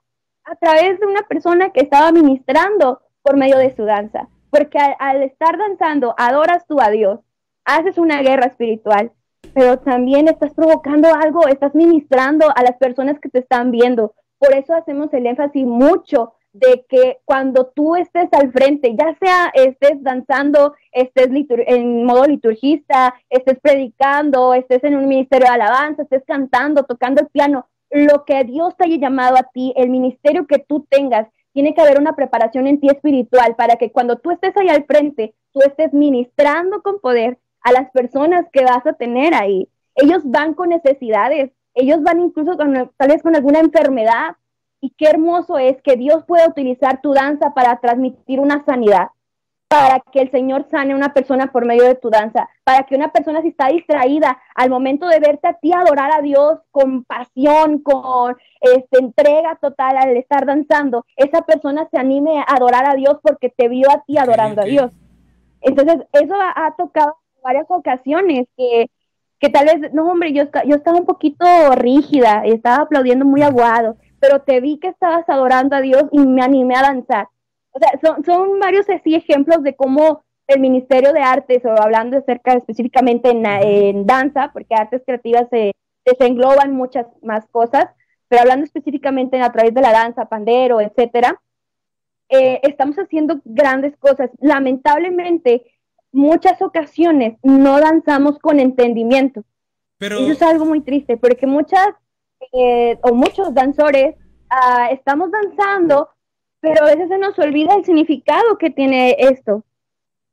a través de una persona que estaba ministrando por medio de su danza. Porque al, estar danzando, adoras tú a Dios, haces una guerra espiritual, pero también estás provocando algo, estás ministrando a las personas que te están viendo. Por eso hacemos el énfasis mucho de que cuando tú estés al frente, ya sea estés danzando, estés en modo liturgista, estés predicando, estés en un ministerio de alabanza, estés cantando, tocando el piano, lo que Dios te haya llamado a ti, el ministerio que tú tengas, tiene que haber una preparación en ti espiritual para que cuando tú estés ahí al frente, tú estés ministrando con poder a las personas que vas a tener ahí. Ellos van con necesidades, ellos van incluso con, tal vez con alguna enfermedad, y qué hermoso es que Dios pueda utilizar tu danza para transmitir una sanidad, para que el Señor sane a una persona por medio de tu danza, para que una persona si está distraída al momento de verte a ti adorar a Dios con pasión, con este, entrega total al estar danzando, esa persona se anime a adorar a Dios porque te vio a ti adorando a Dios. Entonces, eso ha, tocado varias ocasiones que, que tal vez, no hombre, yo, yo estaba un poquito rígida, estaba aplaudiendo muy aguado pero te vi que estabas adorando a Dios y me animé a danzar. O sea, son, son varios así ejemplos de cómo el Ministerio de Artes, o hablando acerca específicamente en, danza, porque artes creativas se, se engloban muchas más cosas, pero hablando específicamente a través de la danza, pandero, etcétera, eh, estamos haciendo grandes cosas. Lamentablemente, muchas ocasiones no danzamos con entendimiento. Pero... Eso es algo muy triste, porque muchas eh, o muchos danzores ah, estamos danzando, pero a veces se nos olvida el significado que tiene esto.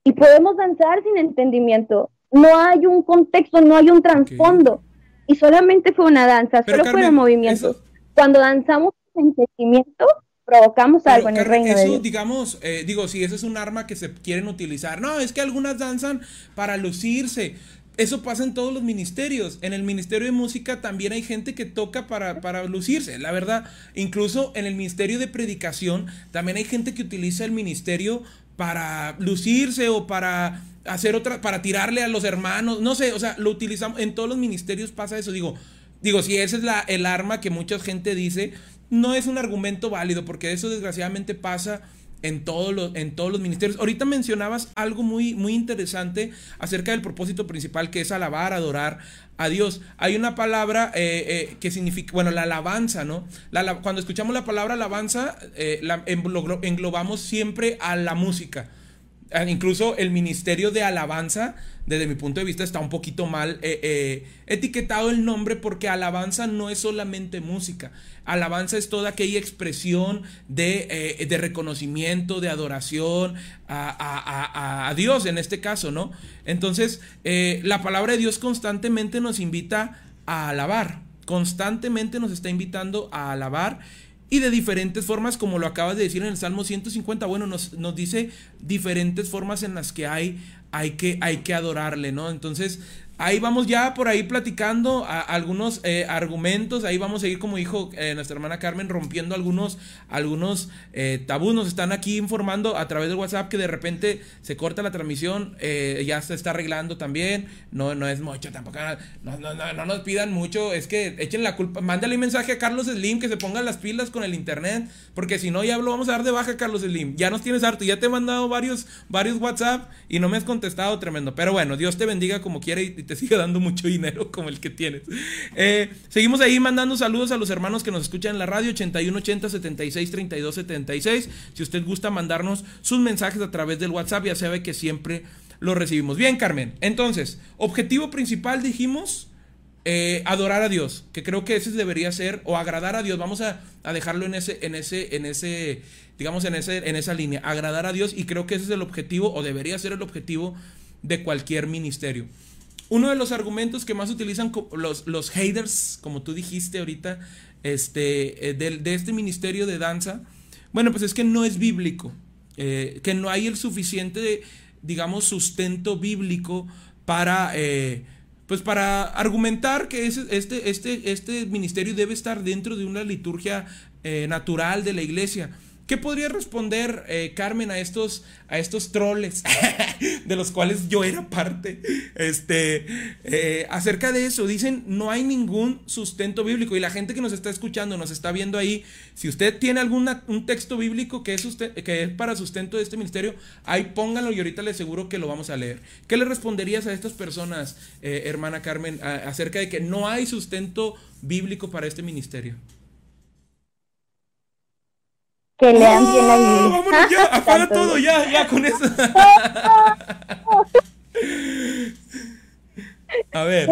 Y podemos danzar sin entendimiento. No hay un contexto, no hay un trasfondo. Y solamente fue una danza, solo fueron movimientos. Cuando danzamos sin entendimiento, provocamos algo en el reino eso, de Dios. digamos, eh, digo, si eso es un arma que se quieren utilizar. No, es que algunas danzan para lucirse. Eso pasa en todos los ministerios. En el ministerio de música también hay gente que toca para, para, lucirse, la verdad. Incluso en el ministerio de predicación también hay gente que utiliza el ministerio para lucirse o para hacer otra, para tirarle a los hermanos. No sé, o sea, lo utilizamos. En todos los ministerios pasa eso. Digo, digo, si esa es la, el arma que mucha gente dice, no es un argumento válido, porque eso desgraciadamente pasa en, todos los, en todos los ministerios. Ahorita mencionabas algo muy, muy interesante acerca del propósito principal que es alabar, adorar a Dios. Hay una palabra eh, eh, que significa, bueno, la alabanza, ¿no? La, cuando escuchamos la palabra alabanza, eh, la, englobamos siempre a la música. Ah, incluso el ministerio de alabanza, desde mi punto de vista, está un poquito mal etiquetado el nombre porque alabanza no es solamente música. Alabanza es toda aquella expresión de, eh, reconocimiento, de adoración a, Dios en este caso, ¿no? Entonces, eh, la palabra de Dios constantemente nos invita a alabar, constantemente nos está invitando a alabar y de diferentes formas, como lo acabas de decir en el Salmo 150, bueno, nos, nos dice diferentes formas en las que hay, hay, que, hay que adorarle, ¿no? Entonces, Ahí vamos ya por ahí platicando algunos eh, argumentos. Ahí vamos a ir, como dijo eh, nuestra hermana Carmen, rompiendo algunos, algunos eh, tabús. Nos están aquí informando a través del WhatsApp que de repente se corta la transmisión. ya se está arreglando también. No, no es mucho tampoco. No, no, no, no nos pidan mucho. Es que echen la culpa. Mándale un mensaje a Carlos Slim que se ponga las pilas con el internet. Porque si no, ya lo vamos a dar de baja, Carlos Slim. Ya nos tienes harto. Ya te he mandado varios, varios WhatsApp y no me has contestado tremendo. Pero bueno, Dios te bendiga como quiera y te siga dando mucho dinero como el que tienes. Eh, seguimos ahí mandando saludos a los hermanos que nos escuchan en la radio 8180 76 32 76. Si usted gusta mandarnos sus mensajes a través del WhatsApp, ya sabe que siempre lo recibimos. Bien, Carmen. Entonces, objetivo principal dijimos. Eh, adorar a Dios, que creo que ese debería ser, o agradar a Dios, vamos a, a, dejarlo en ese, en ese, en ese, digamos, en ese, en esa línea, agradar a Dios, y creo que ese es el objetivo, o debería ser el objetivo de cualquier ministerio. Uno de los argumentos que más utilizan los, los haters, como tú dijiste ahorita, este, eh, de, este ministerio de danza, bueno, pues es que no es bíblico, eh, que no hay el suficiente, digamos, sustento bíblico para, eh, pues para argumentar que este, este, este ministerio debe estar dentro de una liturgia natural de la iglesia. ¿Qué podría responder eh, Carmen a estos, a estos troles de los cuales yo era parte? Este, eh, acerca de eso, dicen, no hay ningún sustento bíblico. Y la gente que nos está escuchando, nos está viendo ahí, si usted tiene algún un texto bíblico que es, usted, que es para sustento de este ministerio, ahí pónganlo y ahorita le aseguro que lo vamos a leer. ¿Qué le responderías a estas personas, eh, hermana Carmen, acerca de que no hay sustento bíblico para este ministerio? Que lean bien la Biblia. Vámonos ya, apaga todo, ya, ya con eso. A ver.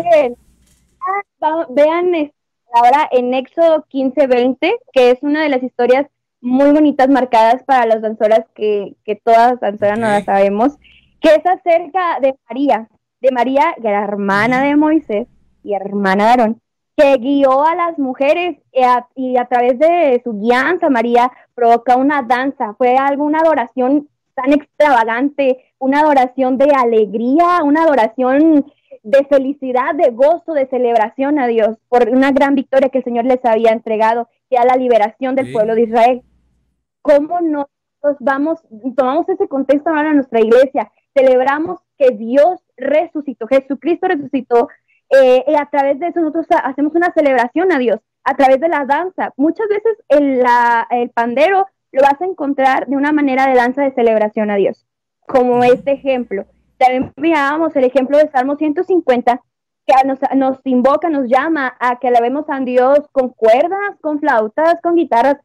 Vean ahora en Éxodo 15:20, que es una de las historias muy bonitas marcadas para las danzoras que, que todas danzoras no las sabemos, que es acerca de María, de María, que era hermana de Moisés y hermana de Aarón, que guió a las mujeres eh, y a, través de su guianza, María provoca una danza, fue algo, una adoración tan extravagante, una adoración de alegría, una adoración de felicidad, de gozo, de celebración a Dios por una gran victoria que el Señor les había entregado, que era la liberación del pueblo de Israel. ¿Cómo nosotros vamos, tomamos ese contexto ahora en nuestra iglesia, celebramos que Dios resucitó, Jesucristo resucitó, eh, y a través de eso nosotros hacemos una celebración a Dios, a través de la danza. Muchas veces el, la, el pandero lo vas a encontrar de una manera de danza de celebración a Dios, como este ejemplo. También mirábamos el ejemplo de Salmo 150, que nos, nos invoca, nos llama a que alabemos a Dios con cuerdas, con flautas, con guitarras,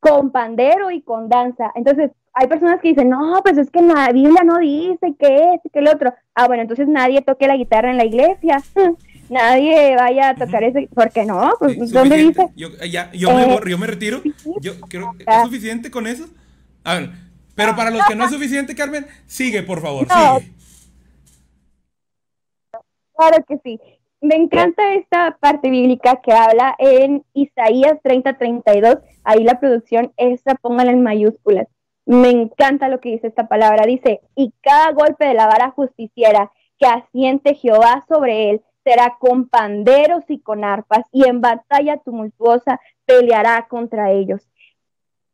con pandero y con danza. Entonces, hay personas que dicen, no, pues es que la Biblia no dice que es, que el otro. Ah, bueno, entonces nadie toque la guitarra en la iglesia. nadie vaya a tocar ese, porque no, pues ¿dónde dice? Yo, ya, yo, me, eh, yo me retiro. Yo creo, ¿Es suficiente con eso? A ver, pero para los que no es suficiente, Carmen, sigue, por favor, sigue. Claro que sí. Me encanta esta parte bíblica que habla en Isaías 30-32. Ahí la producción, esa póngala en mayúsculas. Me encanta lo que dice esta palabra. Dice, y cada golpe de la vara justiciera que asiente Jehová sobre él será con panderos y con arpas, y en batalla tumultuosa peleará contra ellos.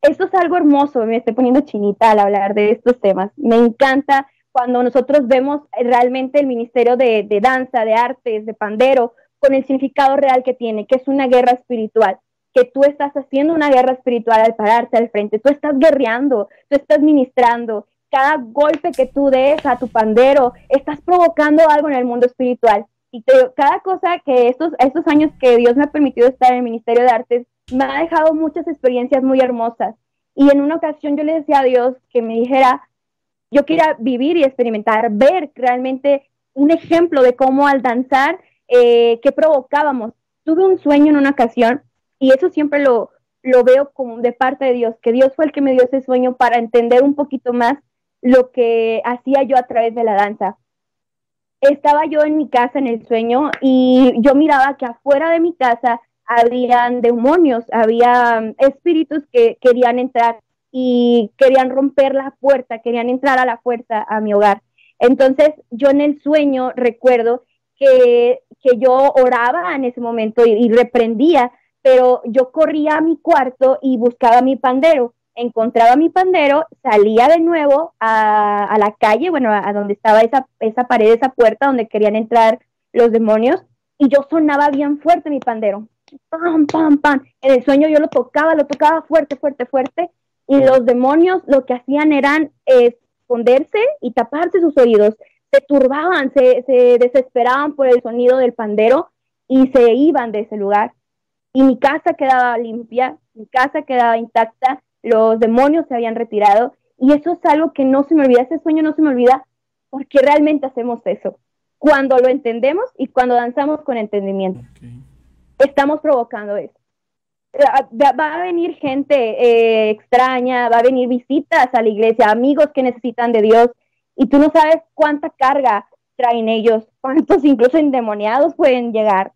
Esto es algo hermoso, me estoy poniendo chinita al hablar de estos temas. Me encanta cuando nosotros vemos realmente el Ministerio de, Danza, de Artes, de Pandero, con el significado real que tiene, que es una guerra espiritual que tú estás haciendo una guerra espiritual al pararte al frente, tú estás guerreando, tú estás ministrando, cada golpe que tú des a tu pandero, estás provocando algo en el mundo espiritual. Y cada cosa que estos, estos años que Dios me ha permitido estar en el Ministerio de Artes, me ha dejado muchas experiencias muy hermosas. Y en una ocasión yo le decía a Dios que me dijera, yo quiera vivir y experimentar, ver realmente un ejemplo de cómo al danzar, eh, qué provocábamos. Tuve un sueño en una ocasión y eso siempre lo, lo veo como de parte de Dios, que Dios fue el que me dio ese sueño para entender un poquito más lo que hacía yo a través de la danza estaba yo en mi casa en el sueño y yo miraba que afuera de mi casa habían demonios, había um, espíritus que querían entrar y querían romper la puerta, querían entrar a la fuerza a mi hogar. Entonces yo en el sueño recuerdo que, que yo oraba en ese momento y, y reprendía, pero yo corría a mi cuarto y buscaba mi pandero encontraba mi pandero, salía de nuevo a, la calle, bueno, a, donde estaba esa, esa pared, esa puerta donde querían entrar los demonios, y yo sonaba bien fuerte mi pandero. Pam, pam, pam. En el sueño yo lo tocaba, lo tocaba fuerte, fuerte, fuerte, y los demonios lo que hacían eran esconderse y taparse sus oídos. Se turbaban, se, se desesperaban por el sonido del pandero y se iban de ese lugar. Y mi casa quedaba limpia, mi casa quedaba intacta, los demonios se habían retirado y eso es algo que no se me olvida, ese sueño no se me olvida porque realmente hacemos eso. Cuando lo entendemos y cuando danzamos con entendimiento. Estamos provocando eso. Va a venir gente eh, extraña, va a venir visitas a la iglesia, amigos que necesitan de Dios y tú no sabes cuánta carga traen ellos, cuántos incluso endemoniados pueden llegar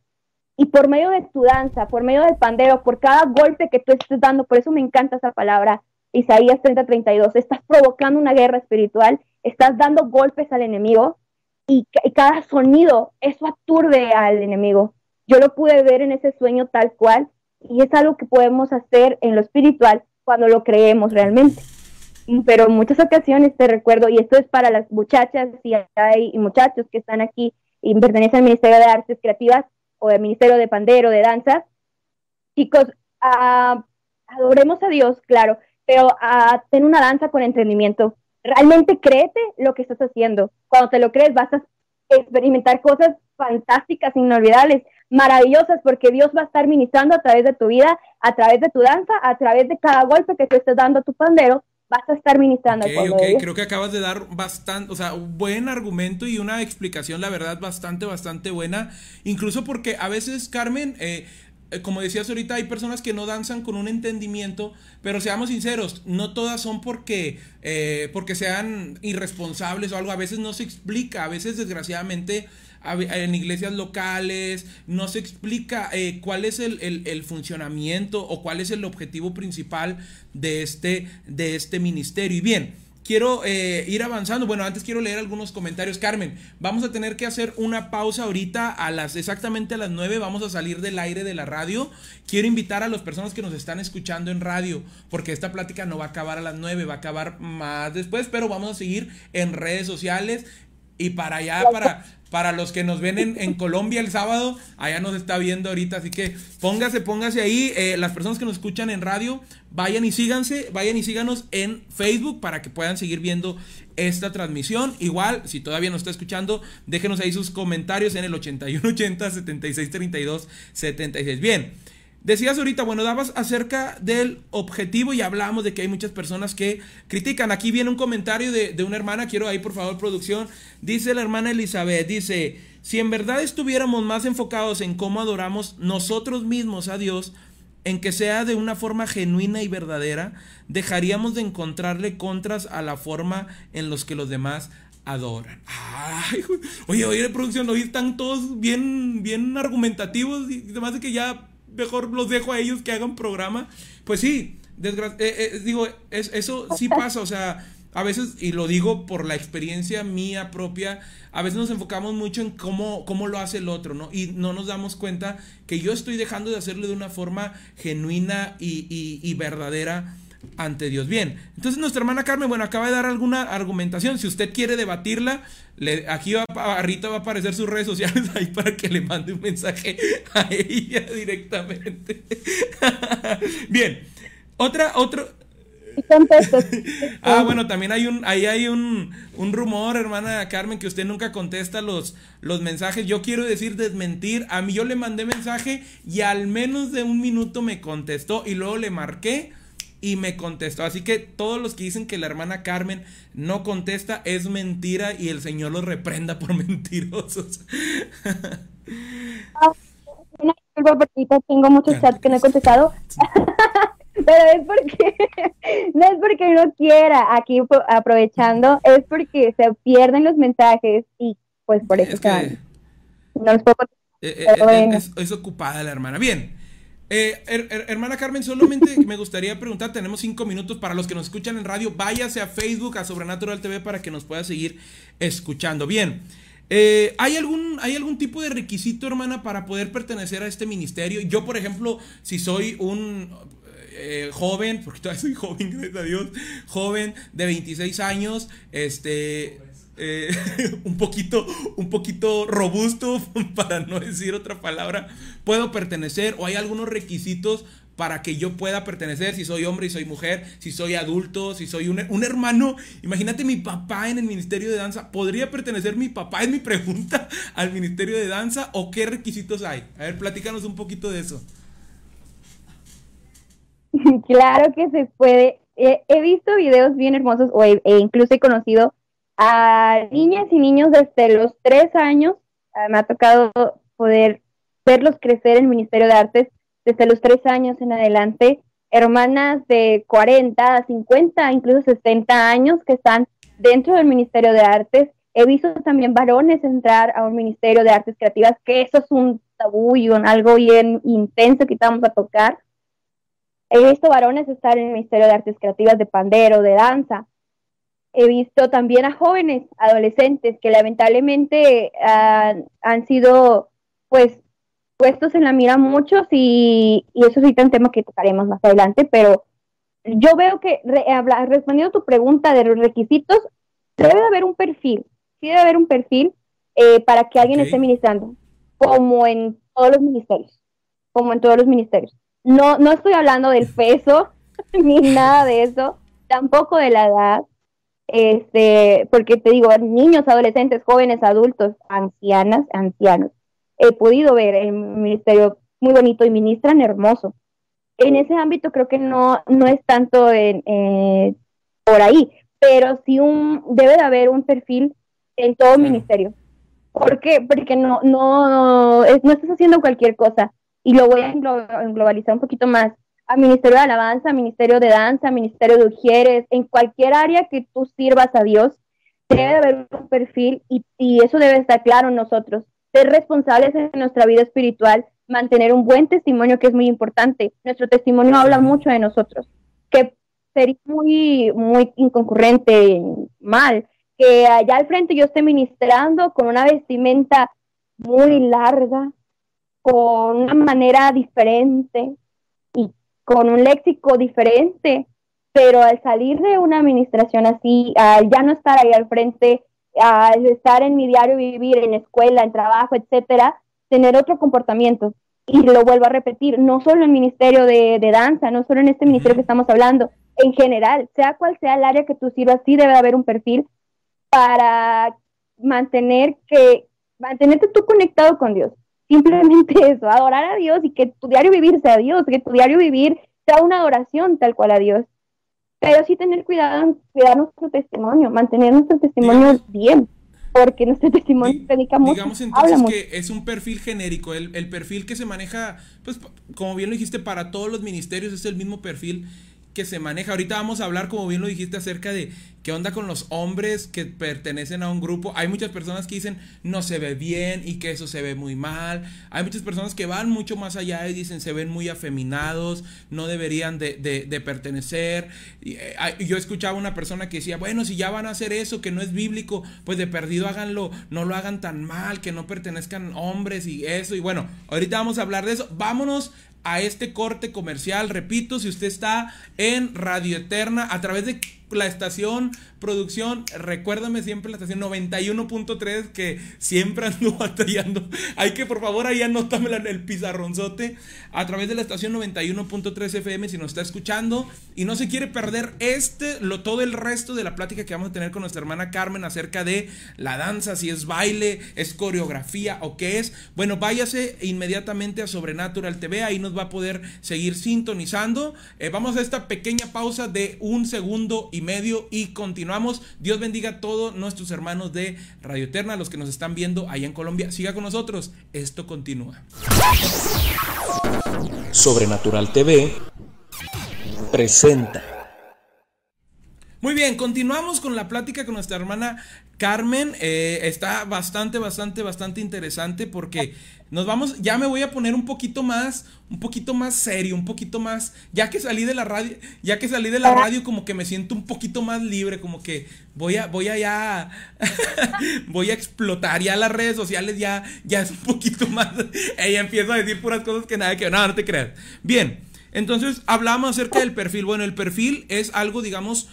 y por medio de tu danza, por medio del pandero, por cada golpe que tú estés dando, por eso me encanta esa palabra, Isaías 30:32, estás provocando una guerra espiritual, estás dando golpes al enemigo y, cada sonido, eso aturde al enemigo. Yo lo pude ver en ese sueño tal cual y es algo que podemos hacer en lo espiritual cuando lo creemos realmente. Pero en muchas ocasiones te recuerdo, y esto es para las muchachas y hay y muchachos que están aquí y pertenecen al Ministerio de Artes Creativas o al Ministerio de Pandero, de Danza, chicos, adoremos a Dios, claro, pero a tener una danza con entendimiento. Realmente créete lo que estás haciendo. Cuando te lo crees vas a experimentar cosas fantásticas, inolvidables, maravillosas, porque Dios va a estar ministrando a través de tu vida, a través de tu danza, a través de cada golpe que te estés dando a tu pandero, vas a estar ministrando. Ok, ok, creo que acabas de dar bastante, o sea, un buen argumento y una explicación, la verdad, bastante, bastante buena. Incluso porque a veces, Carmen, eh, eh, como decías ahorita, hay personas que no danzan con un entendimiento, pero seamos sinceros, no todas son porque, eh, porque sean irresponsables o algo, a veces no se explica, a veces desgraciadamente en iglesias locales, no se explica eh, cuál es el, el, funcionamiento o cuál es el objetivo principal de este, de este ministerio. Y bien, quiero eh, ir avanzando. Bueno, antes quiero leer algunos comentarios. Carmen, vamos a tener que hacer una pausa ahorita a las exactamente a las 9. Vamos a salir del aire de la radio. Quiero invitar a las personas que nos están escuchando en radio, porque esta plática no va a acabar a las 9, va a acabar más después, pero vamos a seguir en redes sociales. Y para allá, para, para los que nos ven en, Colombia el sábado, allá nos está viendo ahorita. Así que póngase, póngase ahí. Eh, las personas que nos escuchan en radio, vayan y síganse, vayan y síganos en Facebook para que puedan seguir viendo esta transmisión. Igual, si todavía no está escuchando, déjenos ahí sus comentarios en el 8180 7632 76. Bien. Decías ahorita, bueno, dabas acerca del objetivo y hablábamos de que hay muchas personas que critican. Aquí viene un comentario de, una hermana, quiero ahí por favor producción. Dice la hermana Elizabeth, dice, si en verdad estuviéramos más enfocados en cómo adoramos nosotros mismos a Dios, en que sea de una forma genuina y verdadera, dejaríamos de encontrarle contras a la forma en los que los demás adoran. Ay, oye, oye, producción, hoy están todos bien, bien argumentativos y además de que ya mejor los dejo a ellos que hagan programa. Pues sí, eh, eh, digo, es, eso sí pasa, o sea, a veces, y lo digo por la experiencia mía propia, a veces nos enfocamos mucho en cómo, cómo lo hace el otro, ¿no? Y no nos damos cuenta que yo estoy dejando de hacerlo de una forma genuina y, y verdadera ante Dios. Bien, entonces nuestra hermana Carmen, bueno, acaba de dar alguna argumentación. Si usted quiere debatirla, le, aquí va, arriba va a aparecer sus redes sociales ahí para que le mande un mensaje a ella directamente. Bien, otra, otro. ah, bueno, también hay un, ahí hay un, un, rumor, hermana Carmen, que usted nunca contesta los, los mensajes. Yo quiero decir desmentir. A mí yo le mandé mensaje y al menos de un minuto me contestó y luego le marqué y me contestó. Así que todos los que dicen que la hermana Carmen no contesta es mentira y el Señor los reprenda por mentirosos. tengo muchos chats que no he contestado. Pero es porque no es porque no quiera aquí aprovechando, es porque se pierden los mensajes y pues por eso no los puedo eh, eh, es, es ocupada la hermana. Bien. Eh, hermana Carmen, solamente me gustaría preguntar, tenemos cinco minutos para los que nos escuchan en radio, váyase a Facebook, a Sobrenatural TV para que nos pueda seguir escuchando. Bien, eh, ¿hay, algún, ¿hay algún tipo de requisito, hermana, para poder pertenecer a este ministerio? Yo, por ejemplo, si soy un eh, joven, porque todavía soy joven, gracias a Dios, joven de 26 años, este eh, un poquito, un poquito robusto, para no decir otra palabra, puedo pertenecer o hay algunos requisitos para que yo pueda pertenecer, si soy hombre y soy mujer, si soy adulto, si soy un, un, hermano. Imagínate mi papá en el Ministerio de Danza. ¿Podría pertenecer mi papá, es mi pregunta, al Ministerio de Danza? ¿O qué requisitos hay? A ver, platícanos un poquito de eso. Claro que se puede. he visto videos bien hermosos, o incluso he conocido a niñas y niños desde los tres años. Ah, me ha tocado poder verlos crecer en el Ministerio de Artes desde los tres años en adelante. Hermanas de 40, 50, incluso 60 años que están dentro del Ministerio de Artes. He visto también varones entrar a un Ministerio de Artes Creativas, que eso es un tabú y un, algo bien intenso que vamos a tocar. He visto varones estar en el Ministerio de Artes Creativas de pandero, de danza he visto también a jóvenes, adolescentes, que lamentablemente han sido, pues, puestos en la mira muchos y, y eso sí es un tema que tocaremos más adelante, pero yo veo que, re- habla- respondiendo a tu pregunta de los requisitos, debe de haber un perfil, sí debe haber un perfil eh, para que alguien esté ministrando, como en todos los ministerios, como en todos los ministerios. No, no estoy hablando del peso, ni nada de eso, tampoco de la edad, este, porque te digo, niños, adolescentes, jóvenes, adultos, ancianas, ancianos, he podido ver el ministerio muy bonito y ministran hermoso. En ese ámbito creo que no, no es tanto en, eh, por ahí, pero sí un, debe de haber un perfil en todo ministerio. ¿Por qué? Porque no, no, es- no estás haciendo cualquier cosa. Y lo voy a englo- globalizar un poquito más. A Ministerio de Alabanza, Ministerio de Danza, Ministerio de Ujieres, en cualquier área que tú sirvas a Dios, debe de haber un perfil y, y eso debe estar claro en nosotros. Ser responsables en nuestra vida espiritual, mantener un buen testimonio que es muy importante. Nuestro testimonio habla mucho de nosotros. Que sería muy, muy inconcurrente, mal, que allá al frente yo esté ministrando con una vestimenta muy larga, con una manera diferente con un léxico diferente, pero al salir de una administración así, al ya no estar ahí al frente, al estar en mi diario vivir, en escuela, en trabajo, etcétera, tener otro comportamiento. Y lo vuelvo a repetir, no solo en el ministerio de, de danza, no solo en este ministerio que estamos hablando, en general, sea cual sea el área que tú sirvas, sí debe haber un perfil para mantener que, mantenerte tú conectado con Dios. Simplemente eso, adorar a Dios y que tu diario vivir sea Dios, que tu diario vivir sea una adoración tal cual a Dios. Pero sí tener cuidado cuidar nuestro testimonio, mantener nuestro testimonio bien, porque nuestro testimonio Di- predica mucho, Digamos habla entonces mucho. que es un perfil genérico, el, el perfil que se maneja, pues como bien lo dijiste, para todos los ministerios es el mismo perfil que se maneja. Ahorita vamos a hablar, como bien lo dijiste, acerca de qué onda con los hombres que pertenecen a un grupo. Hay muchas personas que dicen no se ve bien y que eso se ve muy mal. Hay muchas personas que van mucho más allá y dicen se ven muy afeminados, no deberían de, pertenecer. Y, eh, yo escuchaba una persona que decía, bueno, si ya van a hacer eso, que no es bíblico, pues de perdido háganlo, no lo hagan tan mal, que no pertenezcan hombres y eso. Y bueno, ahorita vamos a hablar de eso. Vámonos a este corte comercial. Repito, si usted está en Radio Eterna a través de la estación producción, recuérdame siempre la estación 91.3 que siempre ando batallando. Hay que por favor ahí anótamela en el pizarronzote a través de la estación 91.3 FM si nos está escuchando y no se quiere perder este, lo, todo el resto de la plática que vamos a tener con nuestra hermana Carmen acerca de la danza, si es baile, es coreografía o qué es. Bueno, váyase inmediatamente a Sobrenatural TV, ahí nos va a poder seguir sintonizando. Eh, vamos a esta pequeña pausa de un segundo y medio y continuamos. Dios bendiga a todos nuestros hermanos de Radio Eterna, los que nos están viendo allá en Colombia. Siga con nosotros, esto continúa. Sobrenatural TV presenta. Muy bien, continuamos con la plática con nuestra hermana Carmen. Eh, está bastante, bastante, bastante interesante porque nos vamos, ya me voy a poner un poquito más, un poquito más serio, un poquito más, ya que salí de la radio, ya que salí de la radio como que me siento un poquito más libre, como que voy a, voy a ya, voy a explotar ya las redes sociales, ya, ya es un poquito más, ella empieza a decir puras cosas que nada que, no, no te creas. Bien, entonces hablamos acerca del perfil. Bueno, el perfil es algo, digamos,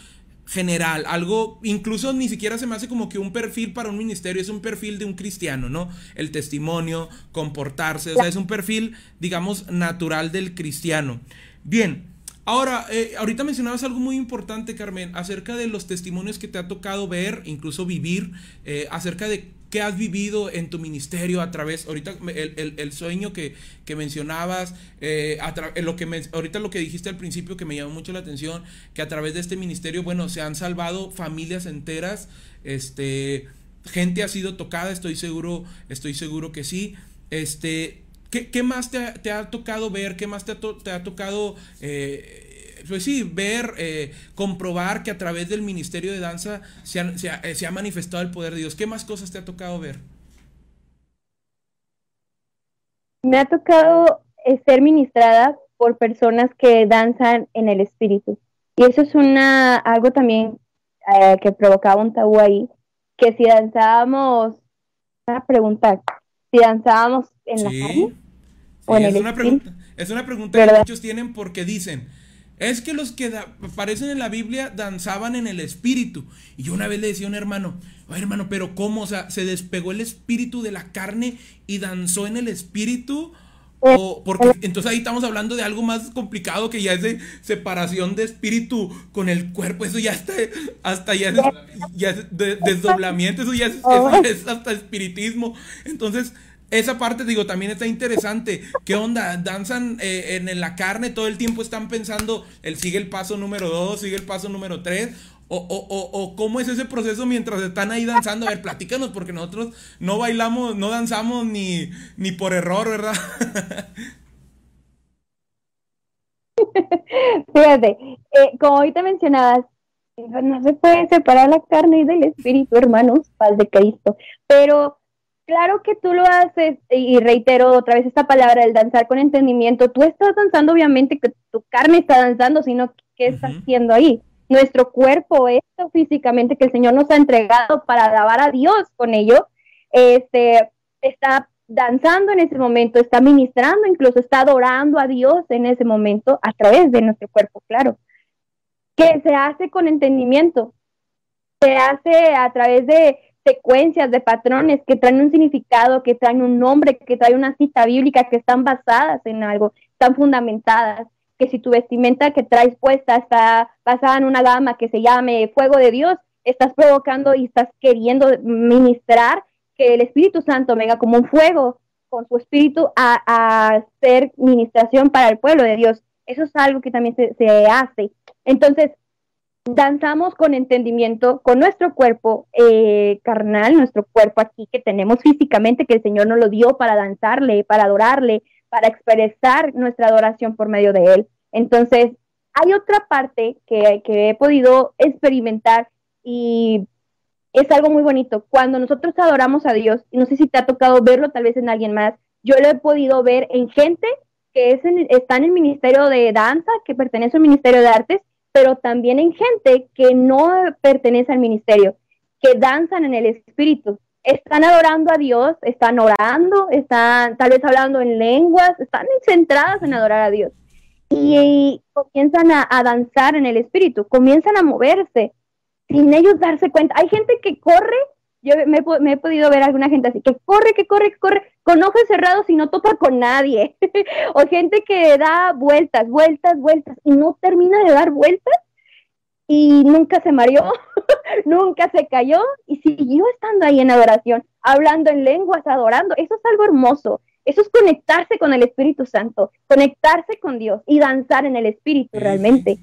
general, algo, incluso ni siquiera se me hace como que un perfil para un ministerio, es un perfil de un cristiano, ¿no? El testimonio, comportarse, o sea, es un perfil, digamos, natural del cristiano. Bien, ahora, eh, ahorita mencionabas algo muy importante, Carmen, acerca de los testimonios que te ha tocado ver, incluso vivir, eh, acerca de qué has vivido en tu ministerio a través, ahorita el, el- sueño que, que mencionabas, eh, a eh, lo que ahorita lo que dijiste al principio que me llamó mucho la atención, que a través de este ministerio, bueno, se han salvado familias enteras, este, gente ha sido tocada, estoy seguro, estoy seguro que sí, este, ¿qué, qué más te ha, tocado ver? ¿Qué más te ha, te ha tocado, eh, pues sí, ver, eh, comprobar que a través del ministerio de danza se, han- se ha, eh, se ha manifestado el poder de Dios? ¿Qué más cosas te ha tocado ver? Me ha tocado eh, ser ministrada por personas que danzan en el espíritu. Y eso es una algo también eh, que provocaba un tabú ahí, que si danzábamos, una pregunta, si danzábamos en la carne Sí, o en es el una espíritu. pregunta, es una pregunta que ¿Verdad? muchos tienen porque dicen, es que los que aparecen en la Biblia danzaban en el espíritu. Y yo una vez le decía a un hermano, "Ay, hermano, pero ¿cómo? O sea, ¿se despegó el espíritu de la carne y danzó en el espíritu? O porque entonces ahí estamos hablando de algo más complicado que ya es de separación de espíritu con el cuerpo. Eso ya está, hasta ya es, ya es de- desdoblamiento, eso ya es, eso ya es hasta espiritismo. Entonces, esa parte, digo, también está interesante. ¿Qué onda? Danzan eh, en, la carne, todo el tiempo están pensando, el sigue el paso número dos, sigue el paso número tres. O, o, o, o cómo es ese proceso mientras están ahí danzando. A ver, platícanos, porque nosotros no bailamos, no danzamos ni, ni por error, ¿verdad? Fíjate, eh, como ahorita mencionabas, no se puede separar la carne del espíritu, hermanos, paz de Cristo. Pero claro que tú lo haces, y reitero otra vez esta palabra, el danzar con entendimiento. Tú estás danzando, obviamente, que tu carne está danzando, sino ¿qué estás haciendo ahí? Nuestro cuerpo, esto físicamente que el Señor nos ha entregado para alabar a Dios con ello, este, está danzando en ese momento, está ministrando, incluso está adorando a Dios en ese momento a través de nuestro cuerpo, claro. Que se hace con entendimiento, se hace a través de secuencias, de patrones que traen un significado, que traen un nombre, que traen una cita bíblica, que están basadas en algo, están fundamentadas. Que si tu vestimenta que traes puesta está basada en una gama que se llame fuego de Dios, estás provocando y estás queriendo ministrar que el Espíritu Santo venga como un fuego con su espíritu a, a hacer ministración para el pueblo de Dios. Eso es algo que también se, se hace. Entonces, danzamos con entendimiento, con nuestro cuerpo eh, carnal, nuestro cuerpo aquí que tenemos físicamente, que el Señor nos lo dio para danzarle, para adorarle, para expresar nuestra adoración por medio de Él. Entonces, hay otra parte que, que he podido experimentar y es algo muy bonito. Cuando nosotros adoramos a Dios, y no sé si te ha tocado verlo tal vez en alguien más, yo lo he podido ver en gente que es en- está en el ministerio de danza, que pertenece al ministerio de artes, pero también en gente que no pertenece al ministerio, que danzan en el espíritu. Están adorando a Dios, están orando, están tal vez hablando en lenguas, están centradas en adorar a Dios. Y, comienzan a, a danzar en el espíritu, comienzan a moverse sin ellos darse cuenta. Hay gente que corre, yo me, me he podido ver alguna gente así, que corre, que corre, que corre, con ojos cerrados y no topa con nadie. o gente que da vueltas, vueltas, vueltas y no termina de dar vueltas y nunca se mareó, nunca se cayó y siguió estando ahí en adoración, hablando en lenguas, adorando. Eso es algo hermoso. Eso es conectarse con el Espíritu Santo, conectarse con Dios y danzar en el Espíritu realmente.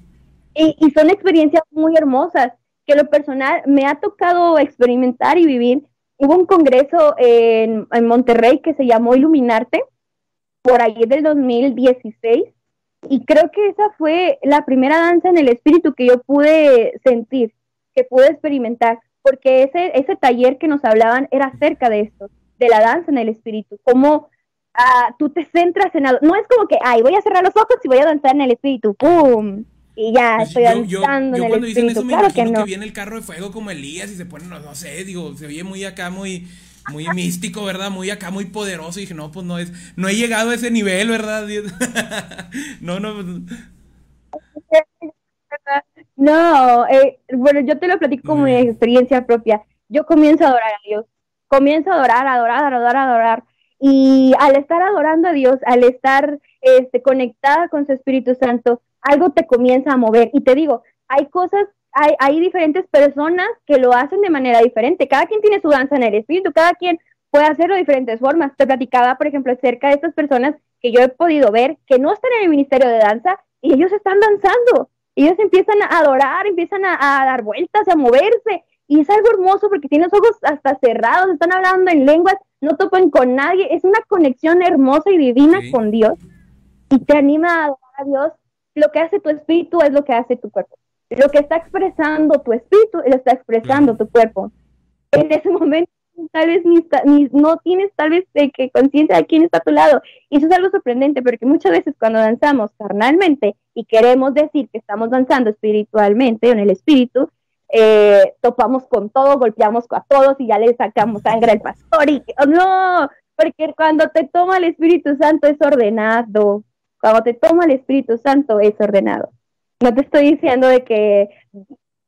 Y, y son experiencias muy hermosas que lo personal me ha tocado experimentar y vivir. Hubo un congreso en, en Monterrey que se llamó Iluminarte, por ahí del 2016, y creo que esa fue la primera danza en el espíritu que yo pude sentir, que pude experimentar, porque ese, ese taller que nos hablaban era acerca de esto, de la danza en el espíritu, cómo ah, tú te centras en algo, no es como que, ay, voy a cerrar los ojos y voy a danzar en el espíritu, ¡pum! Y ya Pues estoy yo, yo- yo en el cuando dicen espíritu, eso me claro imagino que, no. viene el carro de fuego como Elías y se pone, no, no sé, digo, se oye muy acá, muy, muy místico, ¿verdad? Muy acá, muy poderoso. Y dije, no, pues no es, no he llegado a ese nivel, ¿verdad? no, no, No, eh, bueno, yo te lo platico como mi Mm. experiencia propia. Yo comienzo a adorar a Dios, comienzo a adorar, adorar, adorar, adorar. Y al estar adorando a Dios, al estar este, conectada con su Espíritu Santo, algo te comienza a mover. Y te digo, hay cosas, hay, hay diferentes personas que lo hacen de manera diferente. Cada quien tiene su danza en el Espíritu, cada quien puede hacerlo de diferentes formas. Te platicaba, por ejemplo, acerca de estas personas que yo he podido ver que no están en el ministerio de danza y ellos están danzando. Ellos empiezan a adorar, empiezan a, a dar vueltas, a moverse. Y es algo hermoso porque tienen los ojos hasta cerrados, están hablando en lenguas, no topan con nadie. Es una conexión hermosa y divina Sí. con Dios. Y te anima a adorar a Dios. Lo que hace tu espíritu es lo que hace tu cuerpo. Lo que está expresando tu espíritu, lo está expresando tu cuerpo. En ese momento tal vez ni, ni- no tienes tal vez de que conciencia de quién está a tu lado. Y eso es algo sorprendente porque muchas veces cuando danzamos carnalmente y queremos decir que estamos danzando espiritualmente en el espíritu, eh, topamos con todo, golpeamos a todos y ya le sacamos sangre al pastor. Y oh, no, porque cuando te toma el Espíritu Santo es ordenado. Cuando te toma el Espíritu Santo es ordenado. No te estoy diciendo de que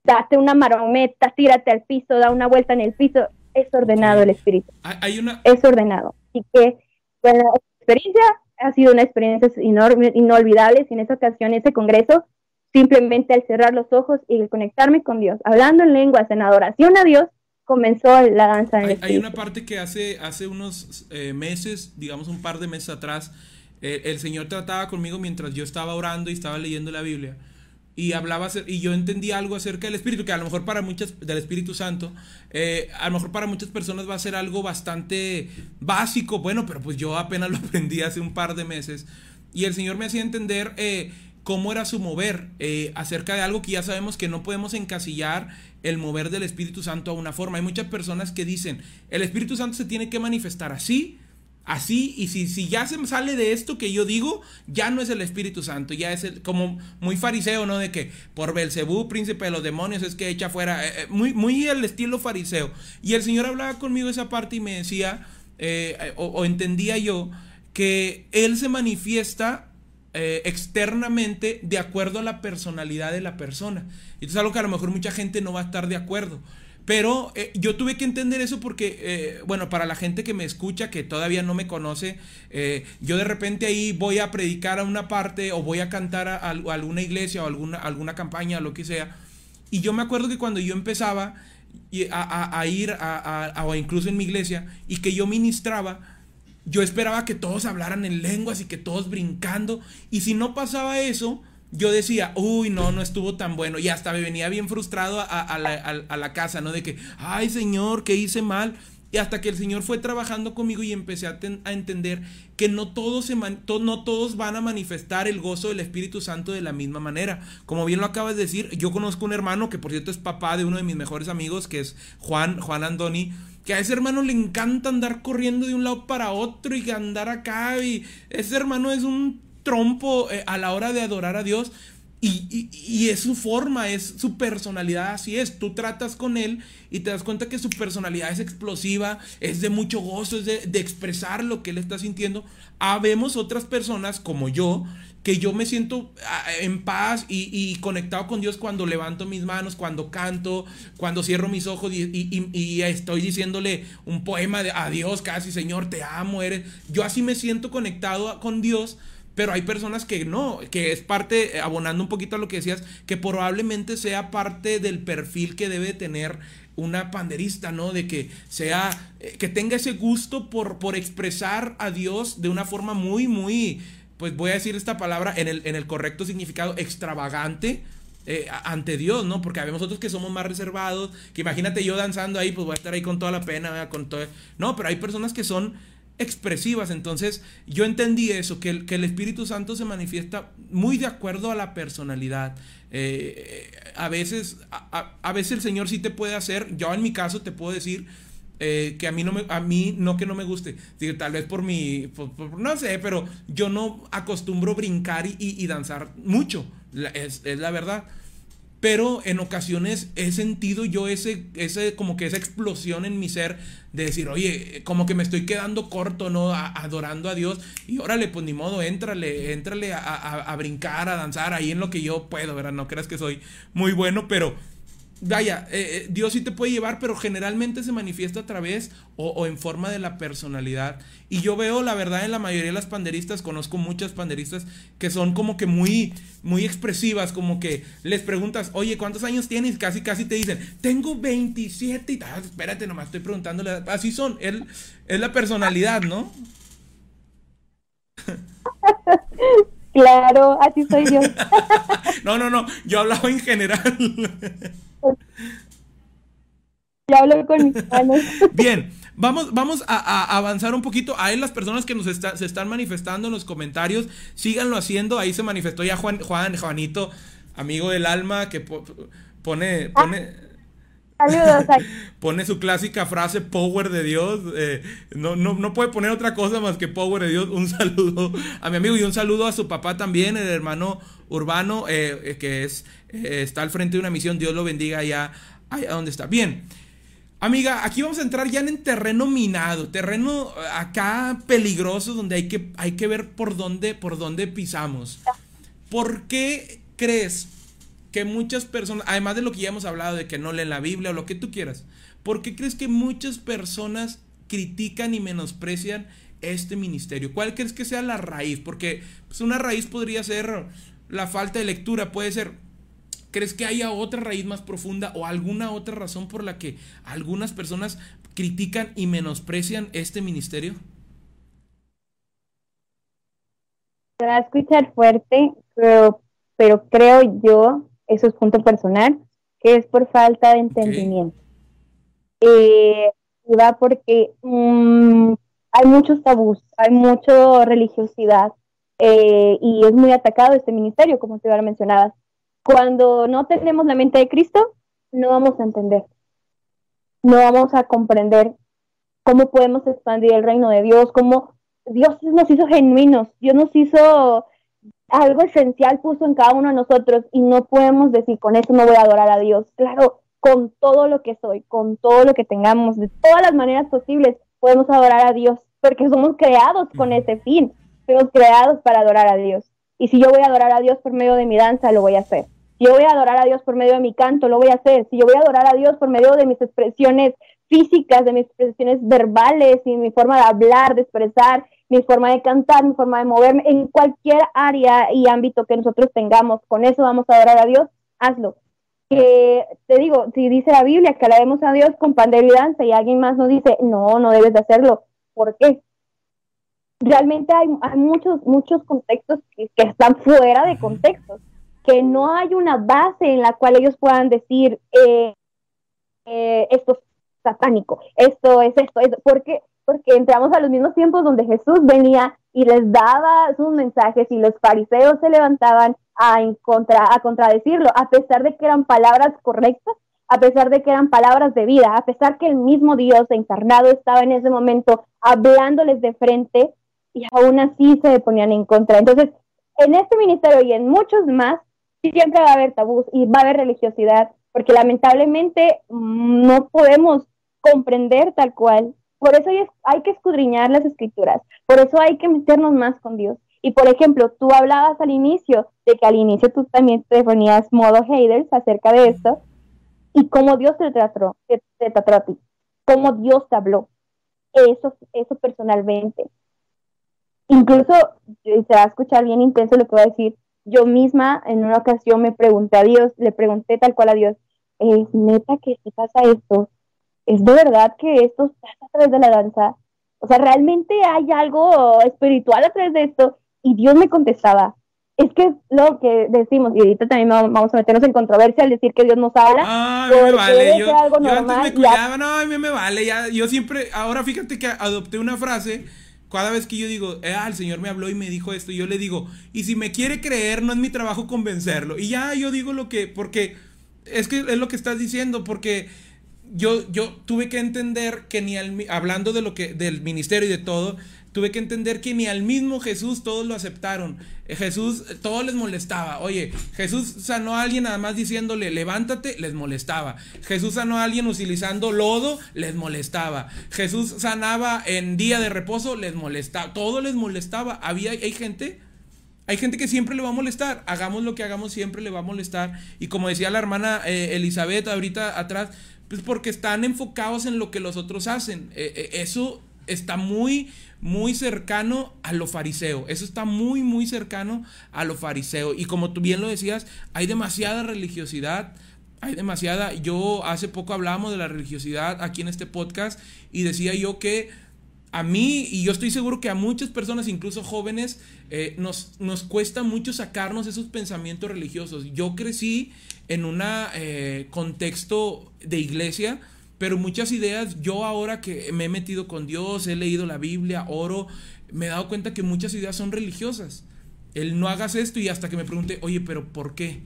date una marometa, tírate al piso, da una vuelta en el piso. Es ordenado el espíritu. Hay, una, Es ordenado. Así que, bueno, experiencia ha sido una experiencia inolvidable. Y en esa ocasión, ese congreso, simplemente al cerrar los ojos y conectarme con Dios, hablando en lenguas, en adoración a Dios, comenzó la danza del Hay, hay una parte que hace, hace unos eh, meses, digamos un par de meses atrás, el Señor trataba conmigo mientras yo estaba orando y estaba leyendo la Biblia. Y hablaba y yo entendía algo acerca del Espíritu, que a lo mejor para muchas, del Espíritu Santo, eh, a lo mejor para muchas personas va a ser algo bastante básico, bueno, pero pues yo apenas lo aprendí hace un par de meses. Y el Señor me hacía entender eh, cómo era su mover eh, acerca de algo que ya sabemos que no podemos encasillar el mover del Espíritu Santo a una forma. Hay muchas personas que dicen, el Espíritu Santo se tiene que manifestar así, así, y si, si ya se sale de esto que yo digo, ya no es el Espíritu Santo, ya es el, como muy fariseo, ¿no? De que por Belcebú, príncipe de los demonios, es que echa fuera, eh, eh, muy, muy el estilo fariseo. Y el Señor hablaba conmigo esa parte y me decía, eh, o, entendía yo, que Él se manifiesta externamente de acuerdo a la personalidad de la persona. Y esto es algo que a lo mejor mucha gente no va a estar de acuerdo. Pero eh, yo tuve que entender eso porque, eh, bueno, para la gente que me escucha, que todavía no me conoce, eh, yo de repente ahí voy a predicar a una parte o voy a cantar a, alguna iglesia o alguna, alguna campaña, lo que sea. Y yo me acuerdo que cuando yo empezaba a, ir a- o incluso en mi iglesia y que yo ministraba, yo esperaba que todos hablaran en lenguas y que todos brincando. Y si no pasaba eso, yo decía, uy, no, no estuvo tan bueno. Y hasta me venía bien frustrado a, la, casa, ¿no? De que, ay, Señor, que hice mal. Y hasta que el Señor fue trabajando conmigo y empecé a, ten- a entender que no todos, se no todos van a manifestar el gozo del Espíritu Santo de la misma manera. Como bien lo acabas de decir, yo conozco un hermano que por cierto es papá de uno de mis mejores amigos, que es Juan, Juan Andoni, que a ese hermano le encanta andar corriendo de un lado para otro y andar acá. Y ese hermano es un trompo eh, a la hora de adorar a Dios. Y, y- y es su forma, es su personalidad, así es. Tú tratas con él y te das cuenta que su personalidad es explosiva, es de mucho gozo, es de, de expresar lo que él está sintiendo. Habemos otras personas como yo, que yo me siento ah, en paz y, y conectado con Dios cuando levanto mis manos, cuando canto, cuando cierro mis ojos y, y- y- estoy diciéndole un poema de a Dios casi, Señor, te amo, eres. Yo así me siento conectado con Dios. Pero hay personas que no, que es parte, eh, abonando un poquito a lo que decías, que probablemente sea parte del perfil que debe tener una panderista, ¿no? De que sea, eh, que tenga ese gusto por, por expresar a Dios de una forma muy, muy, pues voy a decir esta palabra en el, en el correcto significado, extravagante. eh, ante Dios, ¿no? Porque habemos otros que somos más reservados, que imagínate yo danzando ahí, pues voy a estar ahí con toda la pena, con todo... No, pero hay personas que son expresivas. Entonces, yo entendí eso, que el, que el Espíritu Santo se manifiesta muy de acuerdo a la personalidad. Eh, a veces, a, a- veces el Señor sí te puede hacer, yo en mi caso te puedo decir eh, que a mí no me, a mí no que no me guste, tal vez por mi, no sé, pero yo no acostumbro brincar y, y- y danzar mucho, es, es la verdad. Pero en ocasiones he sentido yo ese, ese, como que esa explosión en mi ser de decir, oye, como que me estoy quedando corto, ¿no? Adorando a Dios. Y órale, pues ni modo, éntrale, éntrale a, a- a brincar, a danzar ahí en lo que yo puedo, ¿verdad? No creas que soy muy bueno, pero vaya, eh, eh, Dios sí te puede llevar, pero generalmente se manifiesta a través o, o en forma de la personalidad. Y yo veo, la verdad, en la mayoría de las panderistas, conozco muchas panderistas que son como que muy, muy expresivas, como que les preguntas, oye, ¿cuántos años tienes? Casi, casi te dicen, tengo 27 y tal, espérate, nomás estoy preguntándole, así son, él, es la personalidad, ¿no? Claro, así soy yo. No, no, no, yo hablaba en general. Yo hablo con mis manos. Bien, vamos, vamos a, a avanzar un poquito. Ahí las personas que nos está- se están manifestando en los comentarios, síganlo haciendo. Ahí se manifestó ya Juan, Juan, Juanito, amigo del alma, que po- pone, pone, Saludos. pone su clásica frase Power de Dios. eh, no, no, no puede poner otra cosa más que Power de Dios. Un saludo a mi amigo y un saludo a su papá también, el hermano Urbano, eh, eh, que es, está al frente de una misión. Dios lo bendiga allá, allá donde está. Bien. Amiga, aquí vamos a entrar ya en terreno minado, terreno acá peligroso donde hay que, hay que ver por dónde, por dónde pisamos. ¿Por qué crees que muchas personas, además de lo que ya hemos hablado de que no leen la Biblia o lo que tú quieras, ¿por qué crees que muchas personas critican y menosprecian este ministerio? ¿Cuál crees que sea la raíz? Porque pues, una raíz podría ser la falta de lectura, puede ser ¿Crees que haya otra raíz más profunda o alguna otra razón por la que algunas personas critican y menosprecian este ministerio? Se va a escuchar fuerte, pero, pero creo yo, eso es punto personal, que es por falta de entendimiento. Eh, va porque mm, hay muchos tabús, hay mucha religiosidad eh, y es muy atacado este ministerio, como te ahora mencionabas. Cuando no tenemos la mente de Cristo, no vamos a entender, no vamos a comprender cómo podemos expandir el reino de Dios, cómo Dios nos hizo genuinos, Dios nos hizo algo esencial, puso en cada uno de nosotros y no podemos decir con eso no voy a adorar a Dios. Claro, con todo lo que soy, con todo lo que tengamos, de todas las maneras posibles, podemos adorar a Dios, porque somos creados con ese fin, somos creados para adorar a Dios. Y si yo voy a adorar a Dios por medio de mi danza, lo voy a hacer. Si yo voy a adorar a Dios por medio de mi canto, lo voy a hacer. Si yo voy a adorar a Dios por medio de mis expresiones físicas, de mis expresiones verbales y mi forma de hablar, de expresar, mi forma de cantar, mi forma de moverme, en cualquier área y ámbito que nosotros tengamos, con eso vamos a adorar a Dios, hazlo. Que te digo, si dice la Biblia que alabemos a Dios con pandero y danza y alguien más nos dice, no, no debes de hacerlo. ¿Por qué? realmente hay, muchos, muchos contextos que, están fuera de contextos, que no hay una base en la cual ellos puedan decir, eh, eh, esto es satánico, esto es esto, esto. porque porque entramos a los mismos tiempos donde Jesús venía y les daba sus mensajes y los fariseos se levantaban a, contra, a contradecirlo, a pesar de que eran palabras correctas, a pesar de que eran palabras de vida, a pesar que el mismo Dios encarnado estaba en ese momento hablándoles de frente, y aún así se ponían en contra. Entonces, en este ministerio y en muchos más, siempre va a haber tabús y va a haber religiosidad, porque lamentablemente mm, no podemos comprender tal cual. Por eso hay, que escudriñar las escrituras, por eso hay que meternos más con Dios. Y por ejemplo, tú hablabas al inicio de que al inicio tú también te ponías modo haters acerca de esto, y cómo Dios te trató, te, trató a ti, cómo Dios te habló. Eso, eso personalmente incluso se va a escuchar bien intenso lo que voy a decir. Yo misma en una ocasión me pregunté a Dios, le pregunté tal cual a Dios, ¿es neta que se pasa esto? ¿Es de verdad que esto pasa a través de la danza? O sea, ¿realmente hay algo espiritual a través de esto? Y Dios me contestaba, es que lo que decimos, y ahorita también vamos a meternos en controversia al decir que Dios nos habla. Ah, me vale. Yo, antes me cuidaba, no, a mí me vale. Ya, yo siempre, ahora fíjate que adopté una frase cada vez que yo digo, eh, ah, el Señor me habló y me dijo esto, yo le digo, y si me quiere creer, no es mi trabajo convencerlo. Y ya yo digo lo que, porque es que es lo que estás diciendo, porque yo, yo tuve que entender que ni al, hablando de lo que, del ministerio y de todo, tuve que entender que ni al mismo Jesús todos lo aceptaron. Eh, Jesús, eh, todo les molestaba. Oye, Jesús sanó a alguien nada más diciéndole, levántate, les molestaba. Jesús sanó a alguien utilizando lodo, les molestaba. Jesús sanaba en día de reposo, les molestaba. Todo les molestaba. Había, hay gente... Hay gente que siempre le va a molestar. Hagamos lo que hagamos, siempre le va a molestar. Y como decía la hermana eh, Elizabeth ahorita atrás, pues porque están enfocados en lo que los otros hacen. eso está muy, muy cercano a lo fariseo. Eso está muy, muy cercano a lo fariseo. Y como tú bien lo decías, hay demasiada religiosidad. Hay demasiada. Yo hace poco hablábamos de la religiosidad aquí en este podcast y decía yo que a mí, y yo estoy seguro que a muchas personas, incluso jóvenes, eh, nos, nos cuesta mucho sacarnos esos pensamientos religiosos. Yo crecí en un eh, contexto de iglesia pero muchas ideas, yo ahora que me he metido con Dios, he leído la Biblia, oro, me he dado cuenta que muchas ideas son religiosas. El no hagas esto y hasta que me pregunte, oye, pero ¿por qué?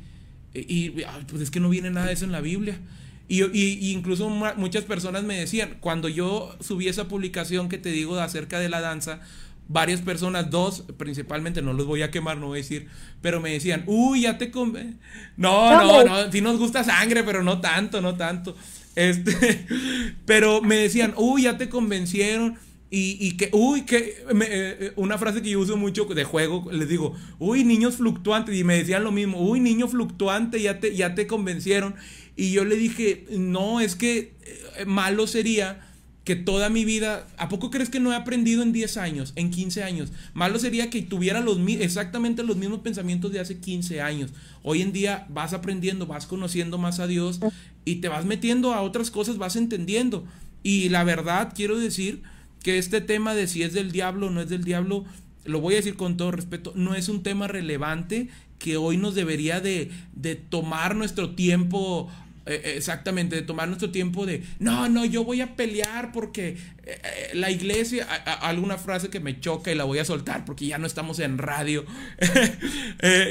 E, y, pues es que no viene nada de eso en la Biblia. Y, y, incluso muchas personas me decían, cuando yo subí esa publicación que te digo acerca de la danza, varias personas, dos principalmente, no los voy a quemar, no voy a decir, pero me decían, uy, ya te come. No, no, no, sí nos gusta sangre, pero no tanto, no tanto. Este, pero me decían, uy, ya te convencieron. Y, y que, uy, que me- eh, una frase que yo uso mucho de juego, les digo, uy, niños fluctuantes, y me decían lo mismo, uy, niño fluctuante, ya te, ya te convencieron. Y yo le dije, no, es que eh, malo sería que toda mi vida, ¿a poco crees que no he aprendido en 10 años, en 15 años? Malo sería que tuviera los, exactamente los mismos pensamientos de hace 15 años. Hoy en día vas aprendiendo, vas conociendo más a Dios y te vas metiendo a otras cosas, vas entendiendo. Y la verdad, quiero decir que este tema de si es del diablo o no es del diablo, lo voy a decir con todo respeto, no es un tema relevante que hoy nos debería de, de tomar nuestro tiempo eh, eh, exactamente, de tomar nuestro tiempo de, no, no, yo voy a pelear porque eh, eh, la iglesia, a- a- alguna frase que me choca y la voy a soltar porque ya no estamos en radio.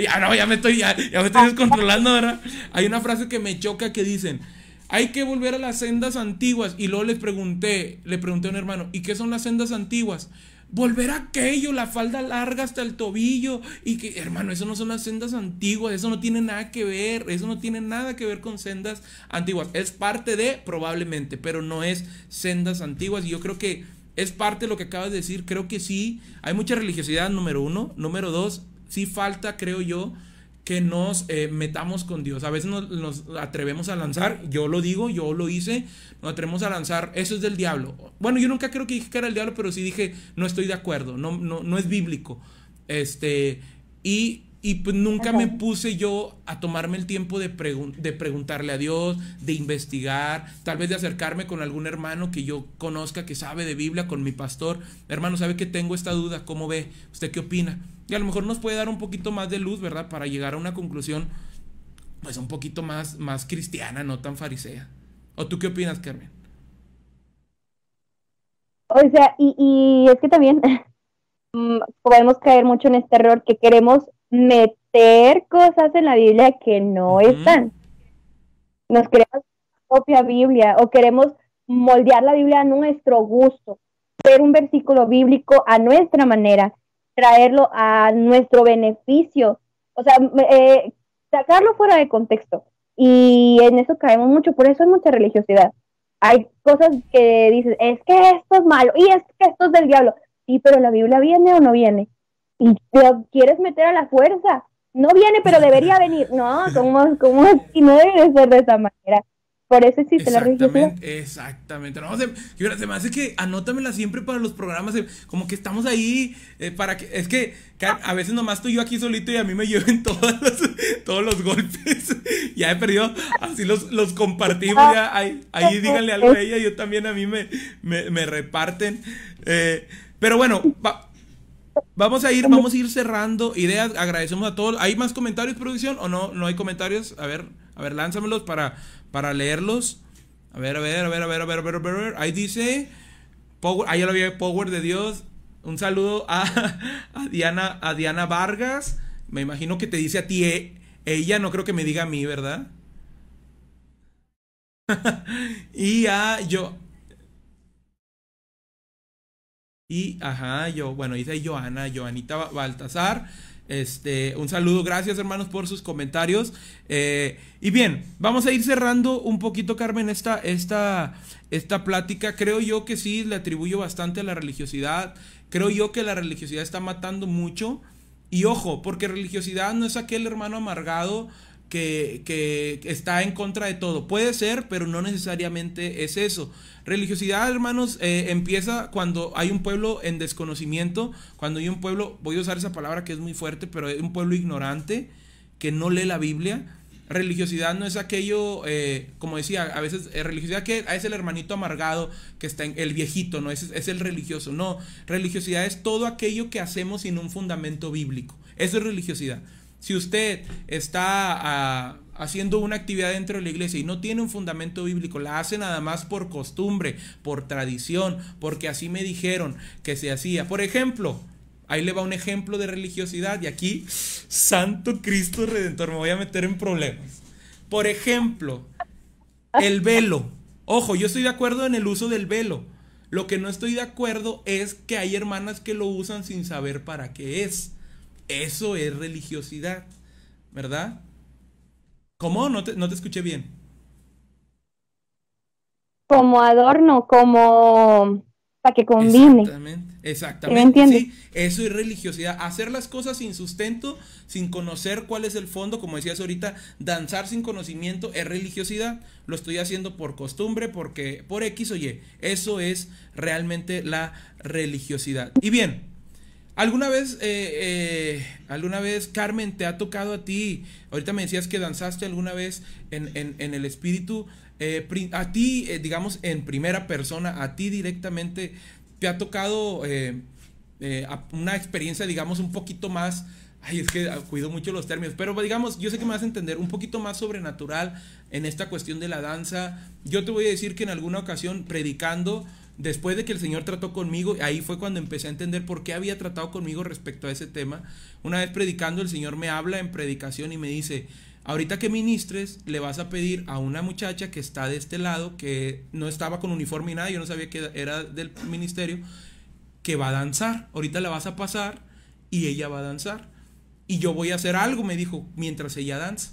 Ya no, ya me estoy, ya, ya me estoy descontrolando, ¿verdad? Hay una frase que me choca que dicen, hay que volver a las sendas antiguas. Y luego les pregunté, le pregunté a un hermano, ¿y qué son las sendas antiguas? Volver a aquello, la falda larga hasta el tobillo. Y que, hermano, eso no son las sendas antiguas, eso no tiene nada que ver, eso no tiene nada que ver con sendas antiguas. Es parte de, probablemente, pero no es sendas antiguas. Y yo creo que es parte de lo que acabas de decir. Creo que sí, hay mucha religiosidad, número uno. Número dos, sí falta, creo yo, que nos eh, metamos con Dios. A veces nos, atrevemos a lanzar, yo lo digo, yo lo hice, nos atrevemos a lanzar, eso es del diablo. Bueno, yo nunca creo que dije que era el diablo, pero sí dije, no estoy de acuerdo, no, no, no es bíblico. Este, y, y pues nunca me puse yo a tomarme el tiempo de, pregun- de preguntarle a Dios, de investigar, tal vez de acercarme con algún hermano que yo conozca, que sabe de Biblia, con mi pastor. Hermano, ¿sabe que tengo esta duda? ¿Cómo ve? ¿Usted qué opina? Y a lo mejor nos puede dar un poquito más de luz, ¿verdad? Para llegar a una conclusión, pues un poquito más, más cristiana, no tan farisea. ¿O tú qué opinas, Carmen? O sea, y, y es que también mm, podemos caer mucho en este error que queremos meter cosas en la Biblia que no están. Nos creamos propia Biblia o queremos moldear la Biblia a nuestro gusto, ver un versículo bíblico a nuestra manera, traerlo a nuestro beneficio, o sea, eh, sacarlo fuera de contexto. Y en eso caemos mucho, por eso hay mucha religiosidad. Hay cosas que dices, es que esto es malo y es que esto es del diablo. Sí, pero la Biblia viene o no viene. Y lo quieres meter a la fuerza. No viene, pero debería venir. No, ¿cómo, cómo así? No debe de ser de esa manera. Por eso existe la religiosidad. Exactamente, exactamente. No, se, se me hace que anótamela siempre para los programas, eh, como que estamos ahí eh, para que, es que a veces nomás estoy yo aquí solito y a mí me lleven todos los, todos los golpes. ya he perdido, así los, los compartimos, ahí, ahí díganle algo a ella, yo también a mí me, me, me reparten. Eh, pero bueno, va- Vamos a ir, vamos a ir cerrando ideas. Agradecemos a todos. ¿Hay más comentarios, producción? ¿O no? ¿No hay comentarios? A ver, a ver, lánzamelos para, para leerlos. A ver, a ver, a ver, a ver, a ver, a ver, a ver. a ver. Ahí dice. Power, ahí ya lo vi, Power de Dios. Un saludo a, a Diana, a Diana Vargas. Me imagino que te dice a ti eh, ella, no creo que me diga a mí, ¿verdad? y a yo. Y, ajá, yo, bueno, dice Joana, Joanita Ba- Baltasar. Este, un saludo, gracias hermanos por sus comentarios. Eh, y bien, vamos a ir cerrando un poquito, Carmen, esta, esta, esta plática. Creo yo que sí le atribuyo bastante a la religiosidad. Creo yo que la religiosidad está matando mucho. Y ojo, porque religiosidad no es aquel hermano amargado que, está en contra de todo. Puede ser, pero no necesariamente es eso. Religiosidad, hermanos, eh, empieza cuando hay un pueblo en desconocimiento, cuando hay un pueblo, voy a usar esa palabra que es muy fuerte, pero hay un pueblo ignorante que no lee la Biblia. Religiosidad no es aquello, eh, como decía, a veces eh, religiosidad que es el hermanito amargado, que está en el viejito, no es, es el religioso. No, religiosidad es todo aquello que hacemos sin un fundamento bíblico. Eso es religiosidad. Si usted está ah, haciendo una actividad dentro de la iglesia y no tiene un fundamento bíblico, la hace nada más por costumbre, por tradición, porque así me dijeron que se hacía. Por ejemplo, ahí le va un ejemplo de religiosidad y aquí, Santo Cristo Redentor, me voy a meter en problemas. Por ejemplo, el velo. Ojo, yo estoy de acuerdo en el uso del velo. Lo que no estoy de acuerdo es que hay hermanas que lo usan sin saber para qué es. Eso es religiosidad, ¿verdad? ¿Cómo? No te, no te escuché bien. Como adorno, como para que combine. Exactamente, ¿Me exactamente. entiendes? Sí, eso es religiosidad. Hacer las cosas sin sustento, sin conocer cuál es el fondo, como decías ahorita, danzar sin conocimiento es religiosidad. Lo estoy haciendo por costumbre, porque por X o Y. Eso es realmente la religiosidad. Y bien, ¿Alguna vez, eh, eh, alguna vez, Carmen, te ha tocado a ti? Ahorita me decías que danzaste alguna vez en, en- el espíritu. eh, a ti, eh, digamos, en primera persona, a ti directamente, ¿te ha tocado una experiencia, digamos, un poquito más... Ay, es que ah, cuido mucho los términos, pero digamos, yo sé que me vas a entender un poquito más sobrenatural en esta cuestión de la danza. Yo te voy a decir que en alguna ocasión predicando, después de que el Señor trató conmigo, ahí fue cuando empecé a entender por qué había tratado conmigo respecto a ese tema. Una vez predicando, el Señor me habla en predicación y me dice, ahorita que ministres, le vas a pedir a una muchacha que está de este lado, que no estaba con uniforme y nada, yo no sabía que era del ministerio, que va a danzar. Ahorita la vas a pasar y ella va a danzar. Y yo voy a hacer algo, me dijo, mientras ella danza.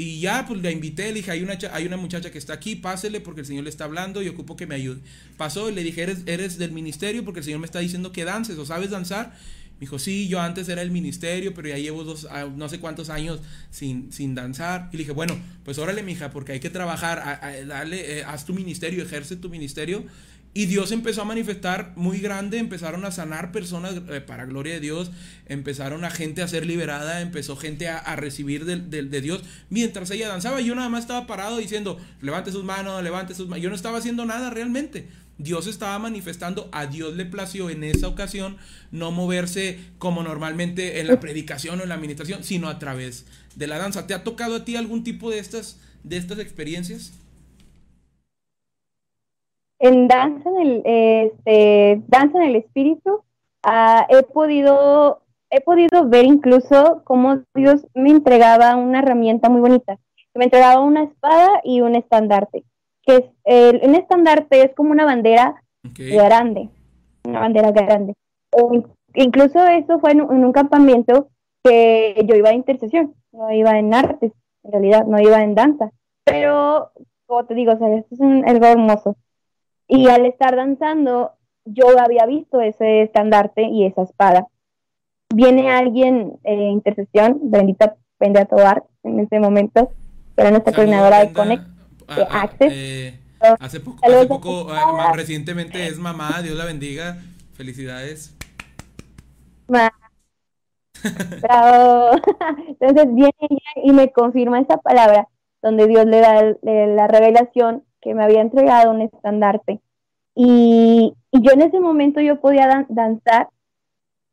Y ya, pues la invité, le dije, hay una, hay una muchacha que está aquí, pásele porque el Señor le está hablando y ocupo que me ayude. Pasó y le dije, ¿eres, eres del ministerio porque el Señor me está diciendo que dances o sabes danzar? Me dijo, sí, yo antes era el ministerio, pero ya llevo dos, ah, no sé cuántos años sin, sin danzar. Y le dije, bueno, pues órale, mija, porque hay que trabajar, a- a- dale, eh, haz tu ministerio, ejerce tu ministerio. Y Dios empezó a manifestar muy grande, empezaron a sanar personas eh, para gloria de Dios, empezaron a gente a ser liberada, empezó gente a, recibir del- de, Dios mientras ella danzaba. Yo nada más estaba parado diciendo, levante sus manos, levante sus manos. Yo no estaba haciendo nada realmente. Dios estaba manifestando, a Dios le plació en esa ocasión no moverse como normalmente en la predicación o en la administración, sino a través de la danza. ¿Te ha tocado a ti algún tipo de estas, de estas experiencias? En danza en el este danza en el espíritu ah, he podido he podido ver incluso cómo Dios me entregaba una herramienta muy bonita. Me entregaba una espada y un estandarte que es el, un estandarte es como una bandera grande una bandera grande. O in- incluso eso fue en, un- en un campamento que yo iba a intercesión no iba en artes en realidad no iba en danza. Pero como te digo o sea esto es un, algo hermoso y al estar danzando, yo había visto ese estandarte y esa espada. Viene alguien en intercesión, bendita Brenda Tobar, en este momento, que era nuestra coordinadora de. Connect. Ah, de ah, Access. eh, hace poco, hace poco más recientemente es mamá, Dios la bendiga. Felicidades. Ma- Bravo. Entonces viene ella y me confirma esa palabra, donde Dios le da le- la revelación que me había entregado un estandarte. Y, y yo en ese momento yo podía dan- danzar,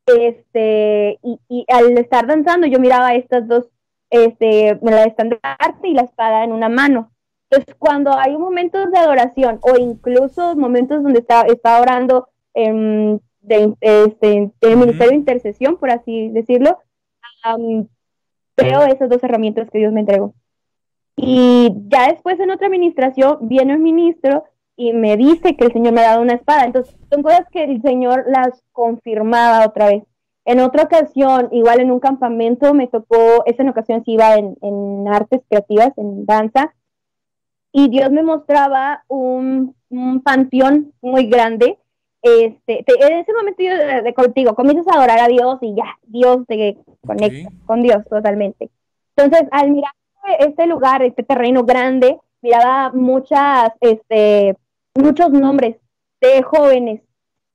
este, y, y al estar danzando yo miraba estas dos, este, la estandarte y la espada en una mano. Entonces cuando hay momentos de adoración o incluso momentos donde está, está orando em, de, este, ministerio de intercesión, por así decirlo, am, veo esas dos herramientas que Dios me entregó. Y ya después en otra administración viene un ministro y me dice que el Señor me ha dado una espada. Entonces, son cosas que el Señor las confirmaba otra vez. En otra ocasión, igual en un campamento, me tocó, esa en ocasión sí iba en, en artes creativas, en danza, y Dios me mostraba un, un panteón muy grande. Este, te- en ese momento yo de, de contigo comienzas a adorar a Dios y ya, Dios te conecta Ok. con Dios totalmente. Entonces, al mirar este lugar, este terreno grande, miraba muchas, este, muchos nombres de jóvenes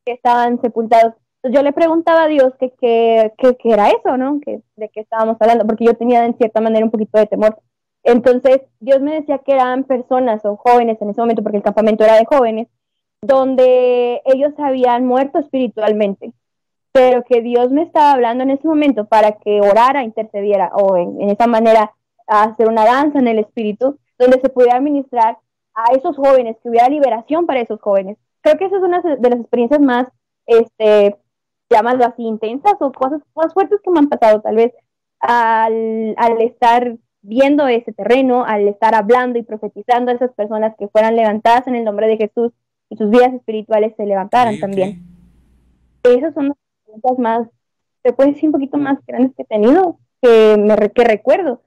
que estaban sepultados. Yo le preguntaba a Dios que qué que, que era eso, ¿no? Que, de qué estábamos hablando, porque yo tenía en cierta manera un poquito de temor. Entonces, Dios me decía que eran personas o jóvenes en ese momento, porque el campamento era de jóvenes, donde ellos habían muerto espiritualmente, pero que Dios me estaba hablando en ese momento para que orara, intercediera, o en, en esa manera hacer una danza en el espíritu, donde se pudiera ministrar a esos jóvenes, que hubiera liberación para esos jóvenes. Creo que esa es una de las experiencias más, este, llamarlo así, intensas o cosas más fuertes que me han pasado, tal vez, al, al estar viendo ese terreno, al estar hablando y profetizando a esas personas que fueran levantadas en el nombre de Jesús y sus vidas espirituales se levantaran también. Esas son las experiencias más, se puede decir un poquito más grandes que he tenido, que, me, que recuerdo.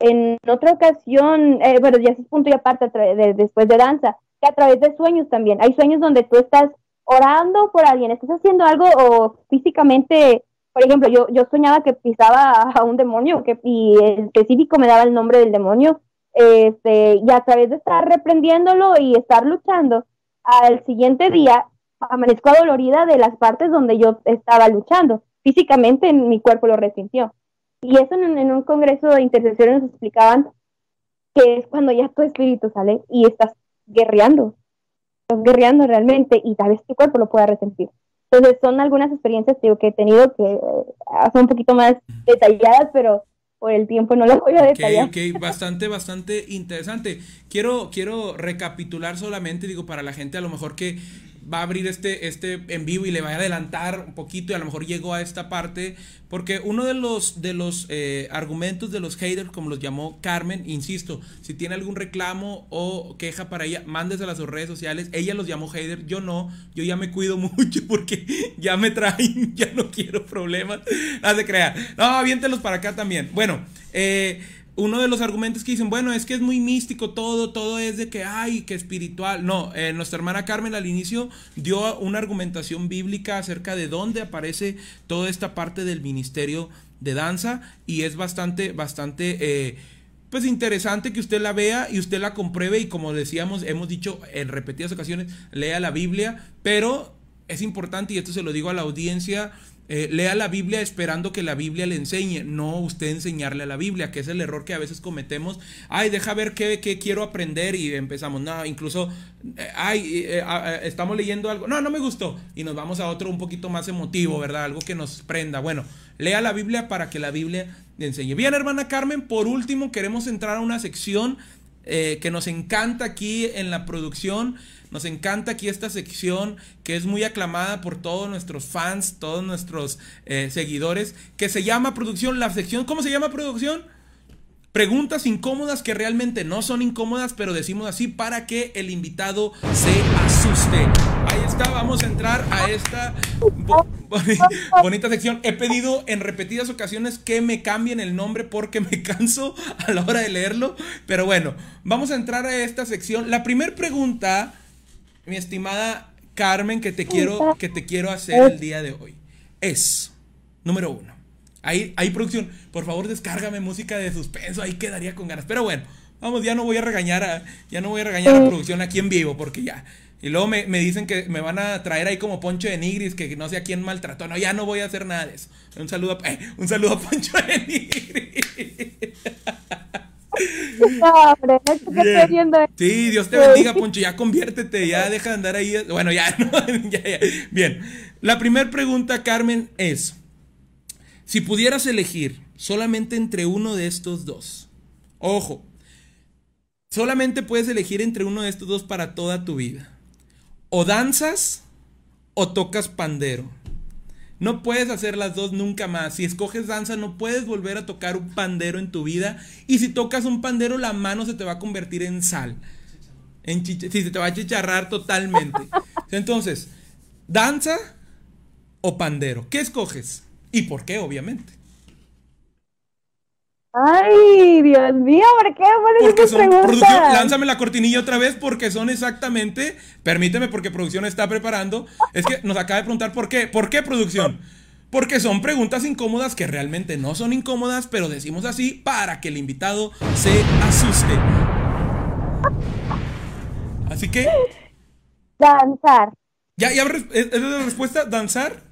En otra ocasión, eh, bueno, ya es punto y aparte de- después de danza, que a través de sueños también. Hay sueños donde tú estás orando por alguien, estás haciendo algo o físicamente, por ejemplo, yo, yo soñaba que pisaba a un demonio que, y en específico me daba el nombre del demonio, este, y a través de estar reprendiéndolo y estar luchando, al siguiente día amanezco dolorida de las partes donde yo estaba luchando. Físicamente mi cuerpo lo resintió. Y eso en, en un congreso de intercesión nos explicaban que es cuando ya tu espíritu sale y estás guerreando, estás guerreando realmente y tal vez tu cuerpo lo pueda resentir. Entonces son algunas experiencias digo, que he tenido que eh, son un poquito más detalladas, pero por el tiempo no las voy a detallar. Ok, ok, bastante, bastante interesante. Quiero, quiero recapitular solamente, digo, para la gente a lo mejor que va a abrir este, este en vivo y le va a adelantar un poquito y a lo mejor llegó a esta parte, porque uno de los, de los eh, argumentos de los haters, como los llamó Carmen, insisto, si tiene algún reclamo o queja para ella, mándesela a sus redes sociales, ella los llamó haters, yo no, yo ya me cuido mucho porque ya me traen, ya no quiero problemas, no se crea, no, aviéntelos para acá también. Bueno, eh uno de los argumentos que dicen, bueno, es que es muy místico todo, todo es de que, ay, que espiritual. No, eh, nuestra hermana Carmen al inicio dio una argumentación bíblica acerca de dónde aparece toda esta parte del ministerio de danza y es bastante, bastante... Eh, pues interesante que usted la vea y usted la compruebe y como decíamos, hemos dicho en repetidas ocasiones, lea la Biblia, pero es importante y esto se lo digo a la audiencia, eh, lea la Biblia esperando que la Biblia le enseñe, no usted enseñarle a la Biblia, que es el error que a veces cometemos. Ay, deja ver qué, qué quiero aprender y empezamos, no, incluso, eh, ay, eh, estamos leyendo algo, no, no me gustó y nos vamos a otro un poquito más emotivo, ¿verdad? Algo que nos prenda. Bueno, lea la Biblia para que la Biblia le enseñe. Bien, hermana Carmen, por último queremos entrar a una sección que nos encanta aquí en la producción nos encanta aquí esta sección que es muy aclamada por todos nuestros fans, todos nuestros eh, seguidores, que se llama producción, la sección, ¿cómo se llama producción? Preguntas incómodas que realmente no son incómodas, pero decimos así para que el invitado se asuste. Ahí está, vamos a entrar a esta bonita sección. He pedido en repetidas ocasiones que me cambien el nombre porque me canso a la hora de leerlo. Pero bueno, vamos a entrar a esta sección. La primera pregunta mi estimada Carmen, que te quiero, que te quiero hacer el día de hoy es, número uno, ahí, hay producción, por favor descárgame música de suspenso, ahí quedaría con ganas. Pero bueno, vamos, ya no voy a regañar a, ya no voy a regañar a producción aquí en vivo, porque ya. Y luego me, dicen que me van a traer ahí como Poncho de Nigris, que no sé a quién maltrató. No, ya no voy a hacer nada de eso. Un saludo a, eh, un saludo a Poncho de Nigris. Sí, Dios te bendiga, Poncho. Ya conviértete, ya deja de andar ahí. Bueno, ya, no, Bien. La primera pregunta, Carmen, es: si pudieras elegir solamente entre uno de estos dos, ojo, solamente puedes elegir entre uno de estos dos para toda tu vida. O danzas o tocas pandero. No puedes hacer las dos nunca más. Si escoges danza, no puedes volver a tocar un pandero en tu vida. Y si tocas un pandero, la mano se te va a convertir en sal. En sí, se te va a chicharrar totalmente. Entonces, danza o pandero. ¿Qué escoges? ¿Y por qué, obviamente? Ay, Dios mío, ¿por qué Porque son producción, lánzame la cortinilla otra vez porque son exactamente, permíteme porque producción está preparando, es que nos acaba de preguntar por qué, ¿por qué producción? Porque son preguntas incómodas que realmente no son incómodas, pero decimos así para que el invitado se asuste. Así que danzar. ¿Ya, ya es la respuesta? ¿Danzar?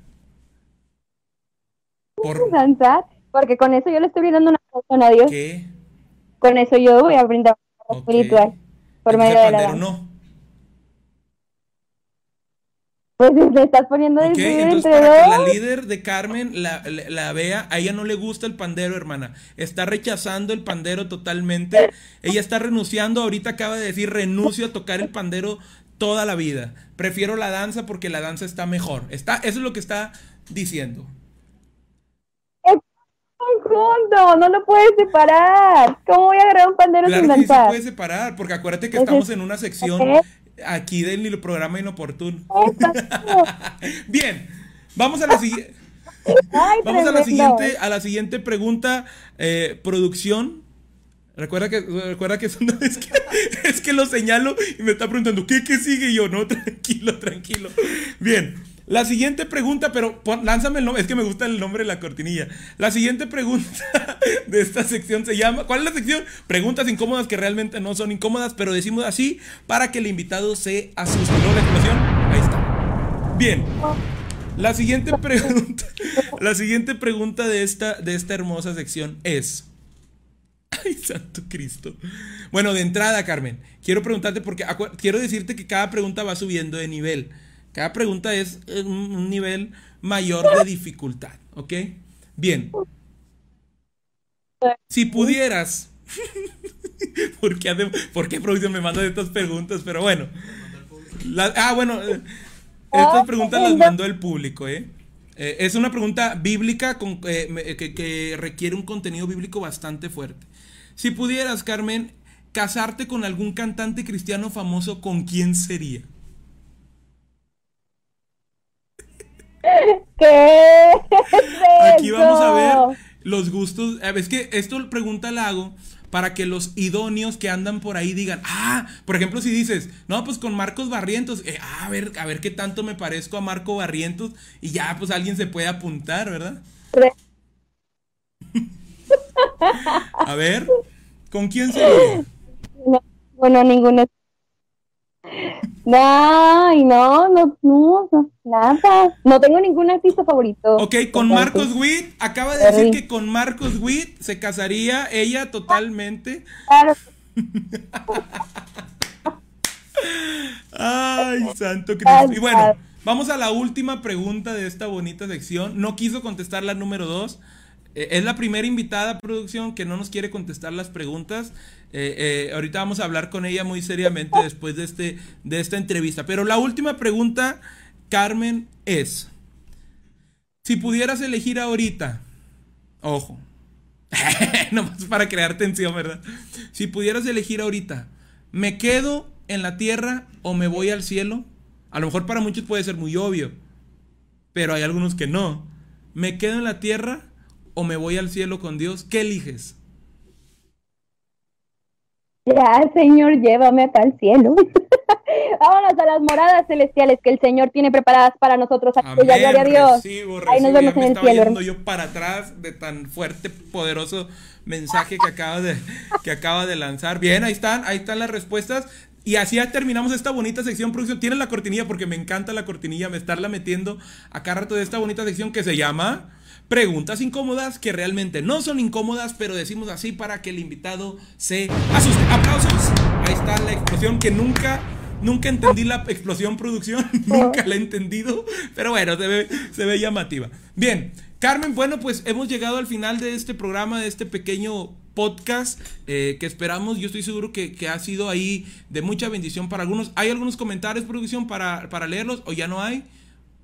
Por... Danzar, porque con eso yo le estoy brindando una con a Dios. ¿Qué? Con eso yo voy a brindar espiritual por medio de la no. Pues te estás poniendo okay, entonces para que la líder de Carmen la, la, vea, a ella no le gusta el pandero, hermana. Está rechazando el pandero totalmente. Ella está renunciando, ahorita acaba de decir renuncio a tocar el pandero toda la vida. Prefiero la danza porque la danza está mejor. Está, eso es lo que está diciendo junto, no lo puedes separar. ¿Cómo voy a agarrar un pandero sin danzar? Sí se puede separar, porque acuérdate que estamos en una sección aquí del programa inoportuno. Bien, vamos a la siguiente. vamos a la siguiente, a la siguiente pregunta. Eh, producción. Recuerda que, recuerda que, es, que, es que lo señalo y me está preguntando, ¿qué, qué sigue? Y yo, no, tranquilo, tranquilo. Bien, la siguiente pregunta, pero lánzame el nombre, es que me gusta el nombre de la cortinilla. La siguiente pregunta de esta sección se llama, ¿cuál es la sección? Preguntas incómodas que realmente no son incómodas, pero decimos así para que el invitado se asuste. ¿No la explosión? Ahí está. Bien. La siguiente pregunta, la siguiente pregunta de esta, de esta hermosa sección es... Ay, santo Cristo. Bueno, de entrada, Carmen, quiero preguntarte porque quiero decirte que cada pregunta va subiendo de nivel. Cada pregunta es un nivel mayor de dificultad, ¿ok? Bien. Si pudieras... ¿Por qué, ¿Por producción me manda estas preguntas? Pero bueno. ah, bueno. Eh, estas preguntas las mandó el público, ¿eh? eh es una pregunta bíblica eh, que, que, requiere un contenido bíblico bastante fuerte. Si pudieras, Carmen, casarte con algún cantante cristiano famoso, ¿con quién sería? ¿Qué? Aquí vamos a ver los gustos. Es que esto pregunta la hago para que los idóneos que andan por ahí digan, ah, por ejemplo, si dices, no, pues con Marcos Barrientos, eh, a ver, a ver qué tanto me parezco a Marco Barrientos y ya, pues alguien se puede apuntar, ¿verdad? a ver, ¿con quién se bueno, ninguno. No, no, no, no, nada. No tengo ningún artista favorito. Ok, con Marcos Witt, acaba de decir que con Marcos Witt se casaría ella totalmente. Claro. Ay, santo Cristo. Y bueno, vamos a la última pregunta de esta bonita sección. No quiso contestar la número dos. Eh, es la primera invitada a producción que no nos quiere contestar las preguntas. Eh, eh, ahorita vamos a hablar con ella muy seriamente después de, este, de esta entrevista. Pero la última pregunta, Carmen, es, si pudieras elegir ahorita, ojo, nomás para crear tensión, ¿verdad? Si pudieras elegir ahorita, ¿me quedo en la tierra o me voy al cielo? A lo mejor para muchos puede ser muy obvio, pero hay algunos que no. ¿Me quedo en la tierra o me voy al cielo con Dios? ¿Qué eliges? Ya, Señor, llévame acá al cielo. Vámonos a las moradas celestiales que el Señor tiene preparadas para nosotros. Amén, gloria a Dios. Ahí nos vemos en el cielo. Yendo yo para atrás de tan fuerte, poderoso mensaje que acaba de que acaba de lanzar. Bien, ahí están, ahí están las respuestas. Y así ya terminamos esta bonita sección producción. Tienen la cortinilla porque me encanta la cortinilla, me estarla metiendo acá rato de esta bonita sección que se llama preguntas incómodas que realmente no son incómodas, pero decimos así para que el invitado se asuste. ¡Aplausos! Ahí está la explosión que nunca Nunca entendí la explosión producción, nunca la he entendido, pero bueno, se ve, se ve llamativa. Bien, Carmen, bueno, pues hemos llegado al final de este programa, de este pequeño podcast eh, que esperamos, yo estoy seguro que, ha sido ahí de mucha bendición para algunos. ¿Hay algunos comentarios, producción, para, para leerlos o ya no hay?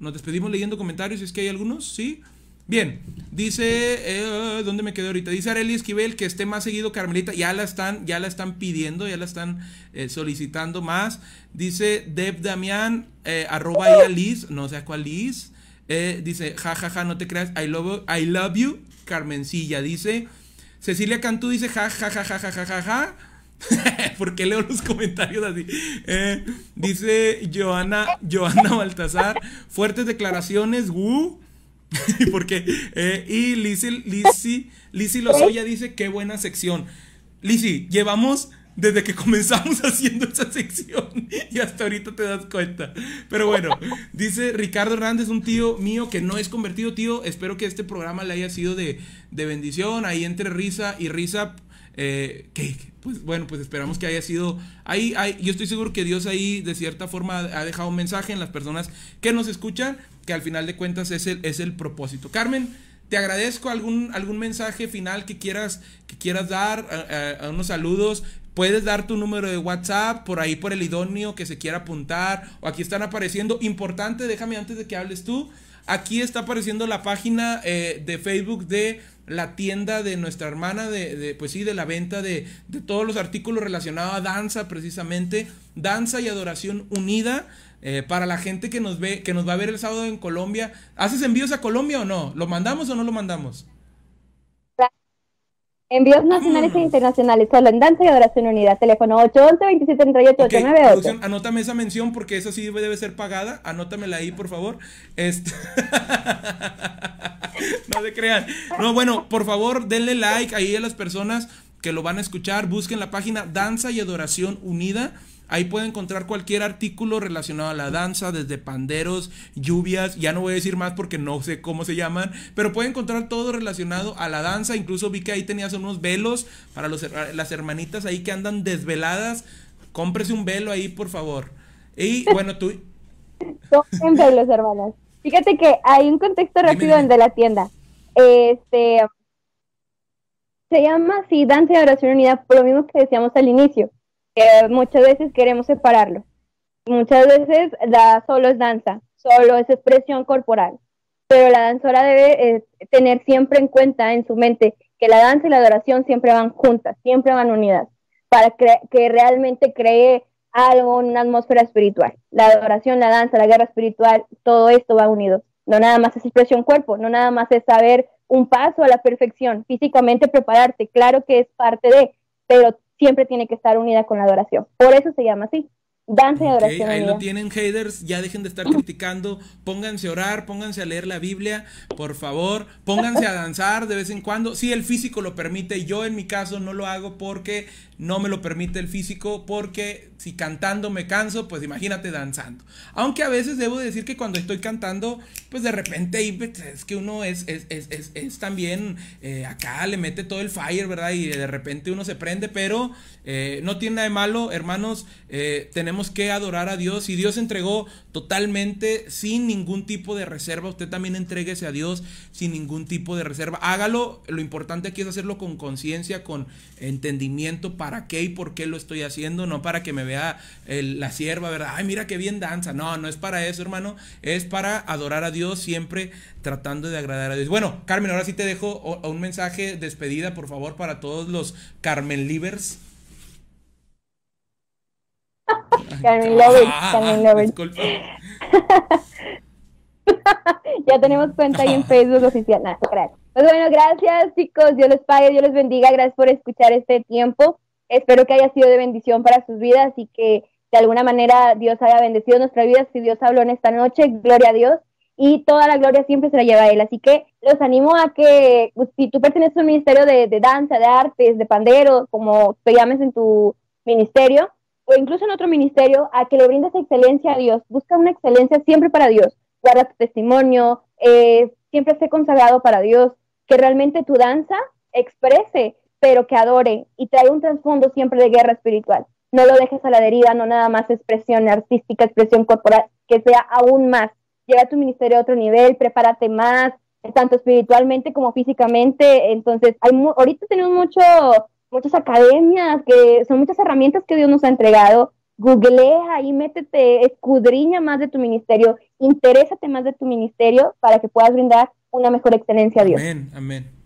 Nos despedimos leyendo comentarios, es que hay algunos, ¿sí? Bien, dice, eh, ¿dónde me quedé ahorita? Dice Arely Esquivel que esté más seguido Carmelita, ya la están, ya la están pidiendo, ya la están eh, solicitando más. Dice Deb Damián, eh, arroba a Liz, no sé a cuál Liz. dice, jajaja, ja, ja, no te creas, I love, I love you, Carmencilla. Dice, Cecilia Cantú dice, jajaja, ja, ja, ja, ja, ja. ¿Por qué leo los comentarios así? dice Joana, Joana Baltazar, fuertes declaraciones, ¡woo! Porque, eh, y Lizzy, Lizzy, Lizzy Lozoya dice, qué buena sección. Lizzy, llevamos desde que comenzamos haciendo esa sección y hasta ahorita te das cuenta. Pero bueno, dice Ricardo Hernández, un tío mío que no es convertido, tío. Espero que este programa le haya sido de, de bendición. Ahí entre risa y risa. Eh, que, pues bueno, pues esperamos que haya sido ahí, ahí, yo estoy seguro que Dios ahí de cierta forma ha dejado un mensaje en las personas que nos escuchan que al final de cuentas es el, es el propósito. Carmen, te agradezco algún, algún mensaje final que quieras, que quieras dar, a, unos saludos. Puedes dar tu número de WhatsApp por ahí por el idóneo que se quiera apuntar o aquí están apareciendo. Importante, déjame antes de que hables tú. Aquí está apareciendo la página eh, de Facebook de la tienda de nuestra hermana, de, de, pues sí, de la venta de, de todos los artículos relacionados a danza, precisamente. Danza y adoración unida. Eh, para la gente que nos ve, que nos va a ver el sábado en Colombia, ¿haces envíos a Colombia o no? ¿Lo mandamos o no lo mandamos? Envíos nacionales e internacionales, solo en Danza y Adoración Unida. Teléfono 811-2738-898. Ok, anótame esa mención porque esa sí debe ser pagada. Anótamela ahí, por favor. Este... no se crean. No, bueno, por favor, denle like ahí a las personas que lo van a escuchar. Busquen la página Danza y Adoración Unida. Ahí pueden encontrar cualquier artículo relacionado a la danza, desde panderos, lluvias, ya no voy a decir más porque no sé cómo se llaman, pero pueden encontrar todo relacionado a la danza. Incluso vi que ahí tenías unos velos para los, las hermanitas ahí que andan desveladas. Cómprese un velo ahí, por favor. Y bueno, tú... Compren velos, hermanas. Fíjate que hay un contexto rápido de la tienda. Este se llama así Danza y Adoración Unida por lo mismo que decíamos al inicio muchas veces queremos separarlo. Muchas veces la, solo es danza, solo es expresión corporal, pero la danzora debe eh, tener siempre en cuenta en su mente que la danza y la adoración siempre van juntas, siempre van unidas, para que realmente cree algo, una atmósfera espiritual. La adoración, la danza, la guerra espiritual, todo esto va unido. No nada más es expresión cuerpo, no nada más es saber un paso a la perfección, físicamente prepararte, claro que es parte de, pero siempre tiene que estar unida con la adoración. Por eso se llama así. Danza y adoración. Ahí lo tienen, haters. Ya dejen de estar criticando. Pónganse a orar, pónganse a leer la Biblia, por favor. Pónganse a danzar de vez en cuando. Si el físico lo permite, yo en mi caso no lo hago porque no me lo permite el físico porque si cantando me canso, pues imagínate danzando. Aunque a veces debo decir que cuando estoy cantando, pues de repente pues, es que uno es, es, es, es también eh, acá, le mete todo el fire, ¿verdad? Y de repente uno se prende, pero eh, no tiene nada de malo, hermanos, eh, tenemos que adorar a Dios y Dios entregó totalmente sin ningún tipo de reserva. Usted también entréguese a Dios sin ningún tipo de reserva. Hágalo, lo importante aquí es hacerlo con conciencia, con entendimiento para para qué y por qué lo estoy haciendo, no para que me vea la sierva, ¿verdad? Ay, mira qué bien danza. No, no es para eso, hermano. Es para adorar a Dios siempre tratando de agradar a Dios. Bueno, Carmen, ahora sí te dejo un mensaje despedida, por favor, para todos los Carmen Livers. Carmen Lovers, ah, Carmen Lovers. ya tenemos cuenta ahí en Facebook oficial. Pues bueno, gracias chicos, Dios les pague, Dios les bendiga, gracias por escuchar este tiempo. Espero que haya sido de bendición para sus vidas y que de alguna manera Dios haya bendecido nuestra vida. Si Dios habló en esta noche, gloria a Dios. Y toda la gloria siempre se la lleva a Él. Así que los animo a que, pues, si tú perteneces a un ministerio de, danza, de artes, de pandero, como te llames en tu ministerio, o incluso en otro ministerio, a que le brindes excelencia a Dios. Busca una excelencia siempre para Dios. Guarda tu testimonio, eh, siempre esté consagrado para Dios. Que realmente tu danza exprese pero que adore y trae un trasfondo siempre de guerra espiritual. No lo dejes a la deriva, no nada más expresión artística, expresión corporal, que sea aún más. Llega a tu ministerio a otro nivel, prepárate más, tanto espiritualmente como físicamente. Entonces, hay ahorita tenemos mucho, muchas academias, que son muchas herramientas que Dios nos ha entregado. Googlea y métete, escudriña más de tu ministerio, interésate más de tu ministerio para que puedas brindar una mejor excelencia a Dios. Amén, amén.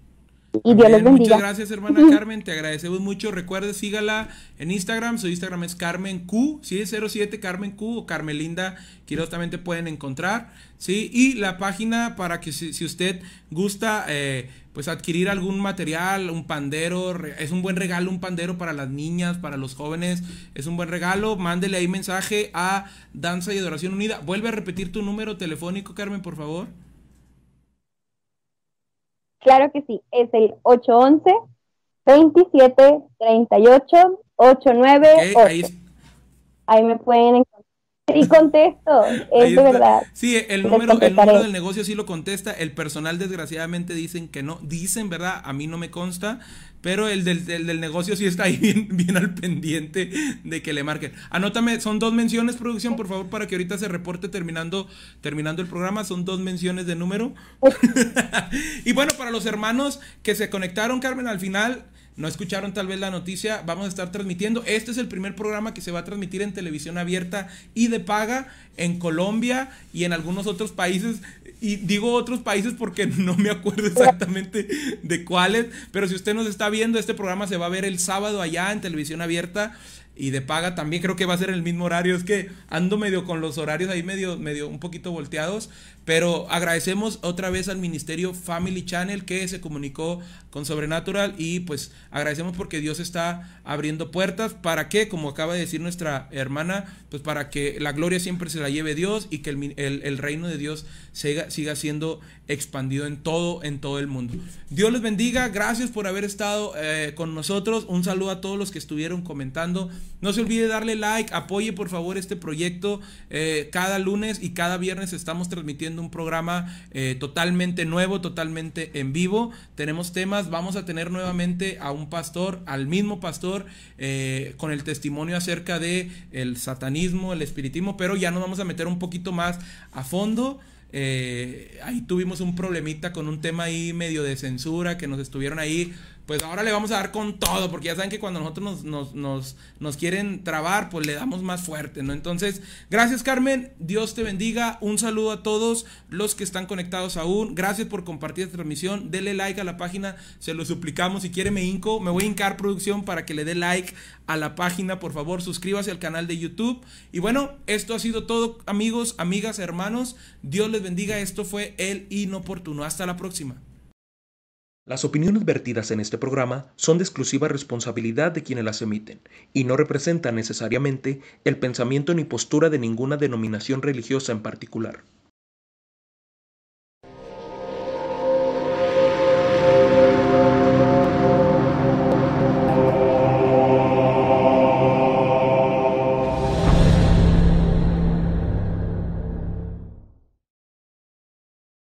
Y Dios les bendiga. Muchas gracias, hermana Carmen. Te agradecemos mucho. Recuerde, sígala en Instagram. Su Instagram es Carmen Q. Sí, es 07 Carmen Q o Carmelinda Quiroz también te pueden encontrar. Sí, y la página para que si, usted gusta, eh, pues adquirir algún material, un pandero, es un buen regalo, un pandero para las niñas, para los jóvenes, es un buen regalo. Mándele ahí mensaje a Danza y Adoración Unida. Vuelve a repetir tu número telefónico, Carmen, por favor. Claro que sí, es el 811 27 38 898. ahí, ahí me pueden encontrar. Y contesto, es de verdad. Sí, el número, el número del negocio sí lo contesta. El personal, desgraciadamente, dicen que no. Dicen, ¿verdad? A mí no me consta. Pero el del, del, negocio sí está ahí bien, bien al pendiente de que le marquen. Anótame, son dos menciones, producción, por favor, para que ahorita se reporte terminando, terminando el programa. Son dos menciones de número. y bueno, para los hermanos que se conectaron, Carmen, al final no escucharon tal vez la noticia, vamos a estar transmitiendo. Este es el primer programa que se va a transmitir en televisión abierta y de paga en Colombia y en algunos otros países. Y digo otros países porque no me acuerdo exactamente de cuáles, pero si usted nos está viendo, este programa se va a ver el sábado allá en televisión abierta y de paga también creo que va a ser el mismo horario. Es que ando medio con los horarios ahí medio, medio un poquito volteados. Pero agradecemos otra vez al Ministerio Family Channel que se comunicó con Sobrenatural y pues agradecemos porque Dios está abriendo puertas. ¿Para qué? Como acaba de decir nuestra hermana, pues para que la gloria siempre se la lleve Dios y que el, el, el reino de Dios siga, siga siendo expandido en todo, en todo el mundo. Dios les bendiga, gracias por haber estado eh, con nosotros. Un saludo a todos los que estuvieron comentando. No se olvide darle like, apoye por favor este proyecto. Eh, cada lunes y cada viernes estamos transmitiendo un programa eh, totalmente nuevo, totalmente en vivo. Tenemos temas, vamos a tener nuevamente a un pastor, al mismo pastor, eh, con el testimonio acerca de el satanismo, el espiritismo, pero ya nos vamos a meter un poquito más a fondo. Eh, ahí tuvimos un problemita con un tema ahí medio de censura que nos estuvieron ahí pues ahora le vamos a dar con todo, porque ya saben que cuando nosotros nos, nos, nos, quieren trabar, pues le damos más fuerte, ¿no? Entonces, gracias Carmen, Dios te bendiga, un saludo a todos los que están conectados aún, gracias por compartir esta transmisión, dele like a la página, se lo suplicamos, si quiere me hinco, me voy a hincar producción para que le dé like a la página, por favor, suscríbase al canal de YouTube, y bueno, esto ha sido todo, amigos, amigas, hermanos, Dios les bendiga, esto fue El Inoportuno, hasta la próxima. Las opiniones vertidas en este programa son de exclusiva responsabilidad de quienes las emiten y no representan necesariamente el pensamiento ni postura de ninguna denominación religiosa en particular.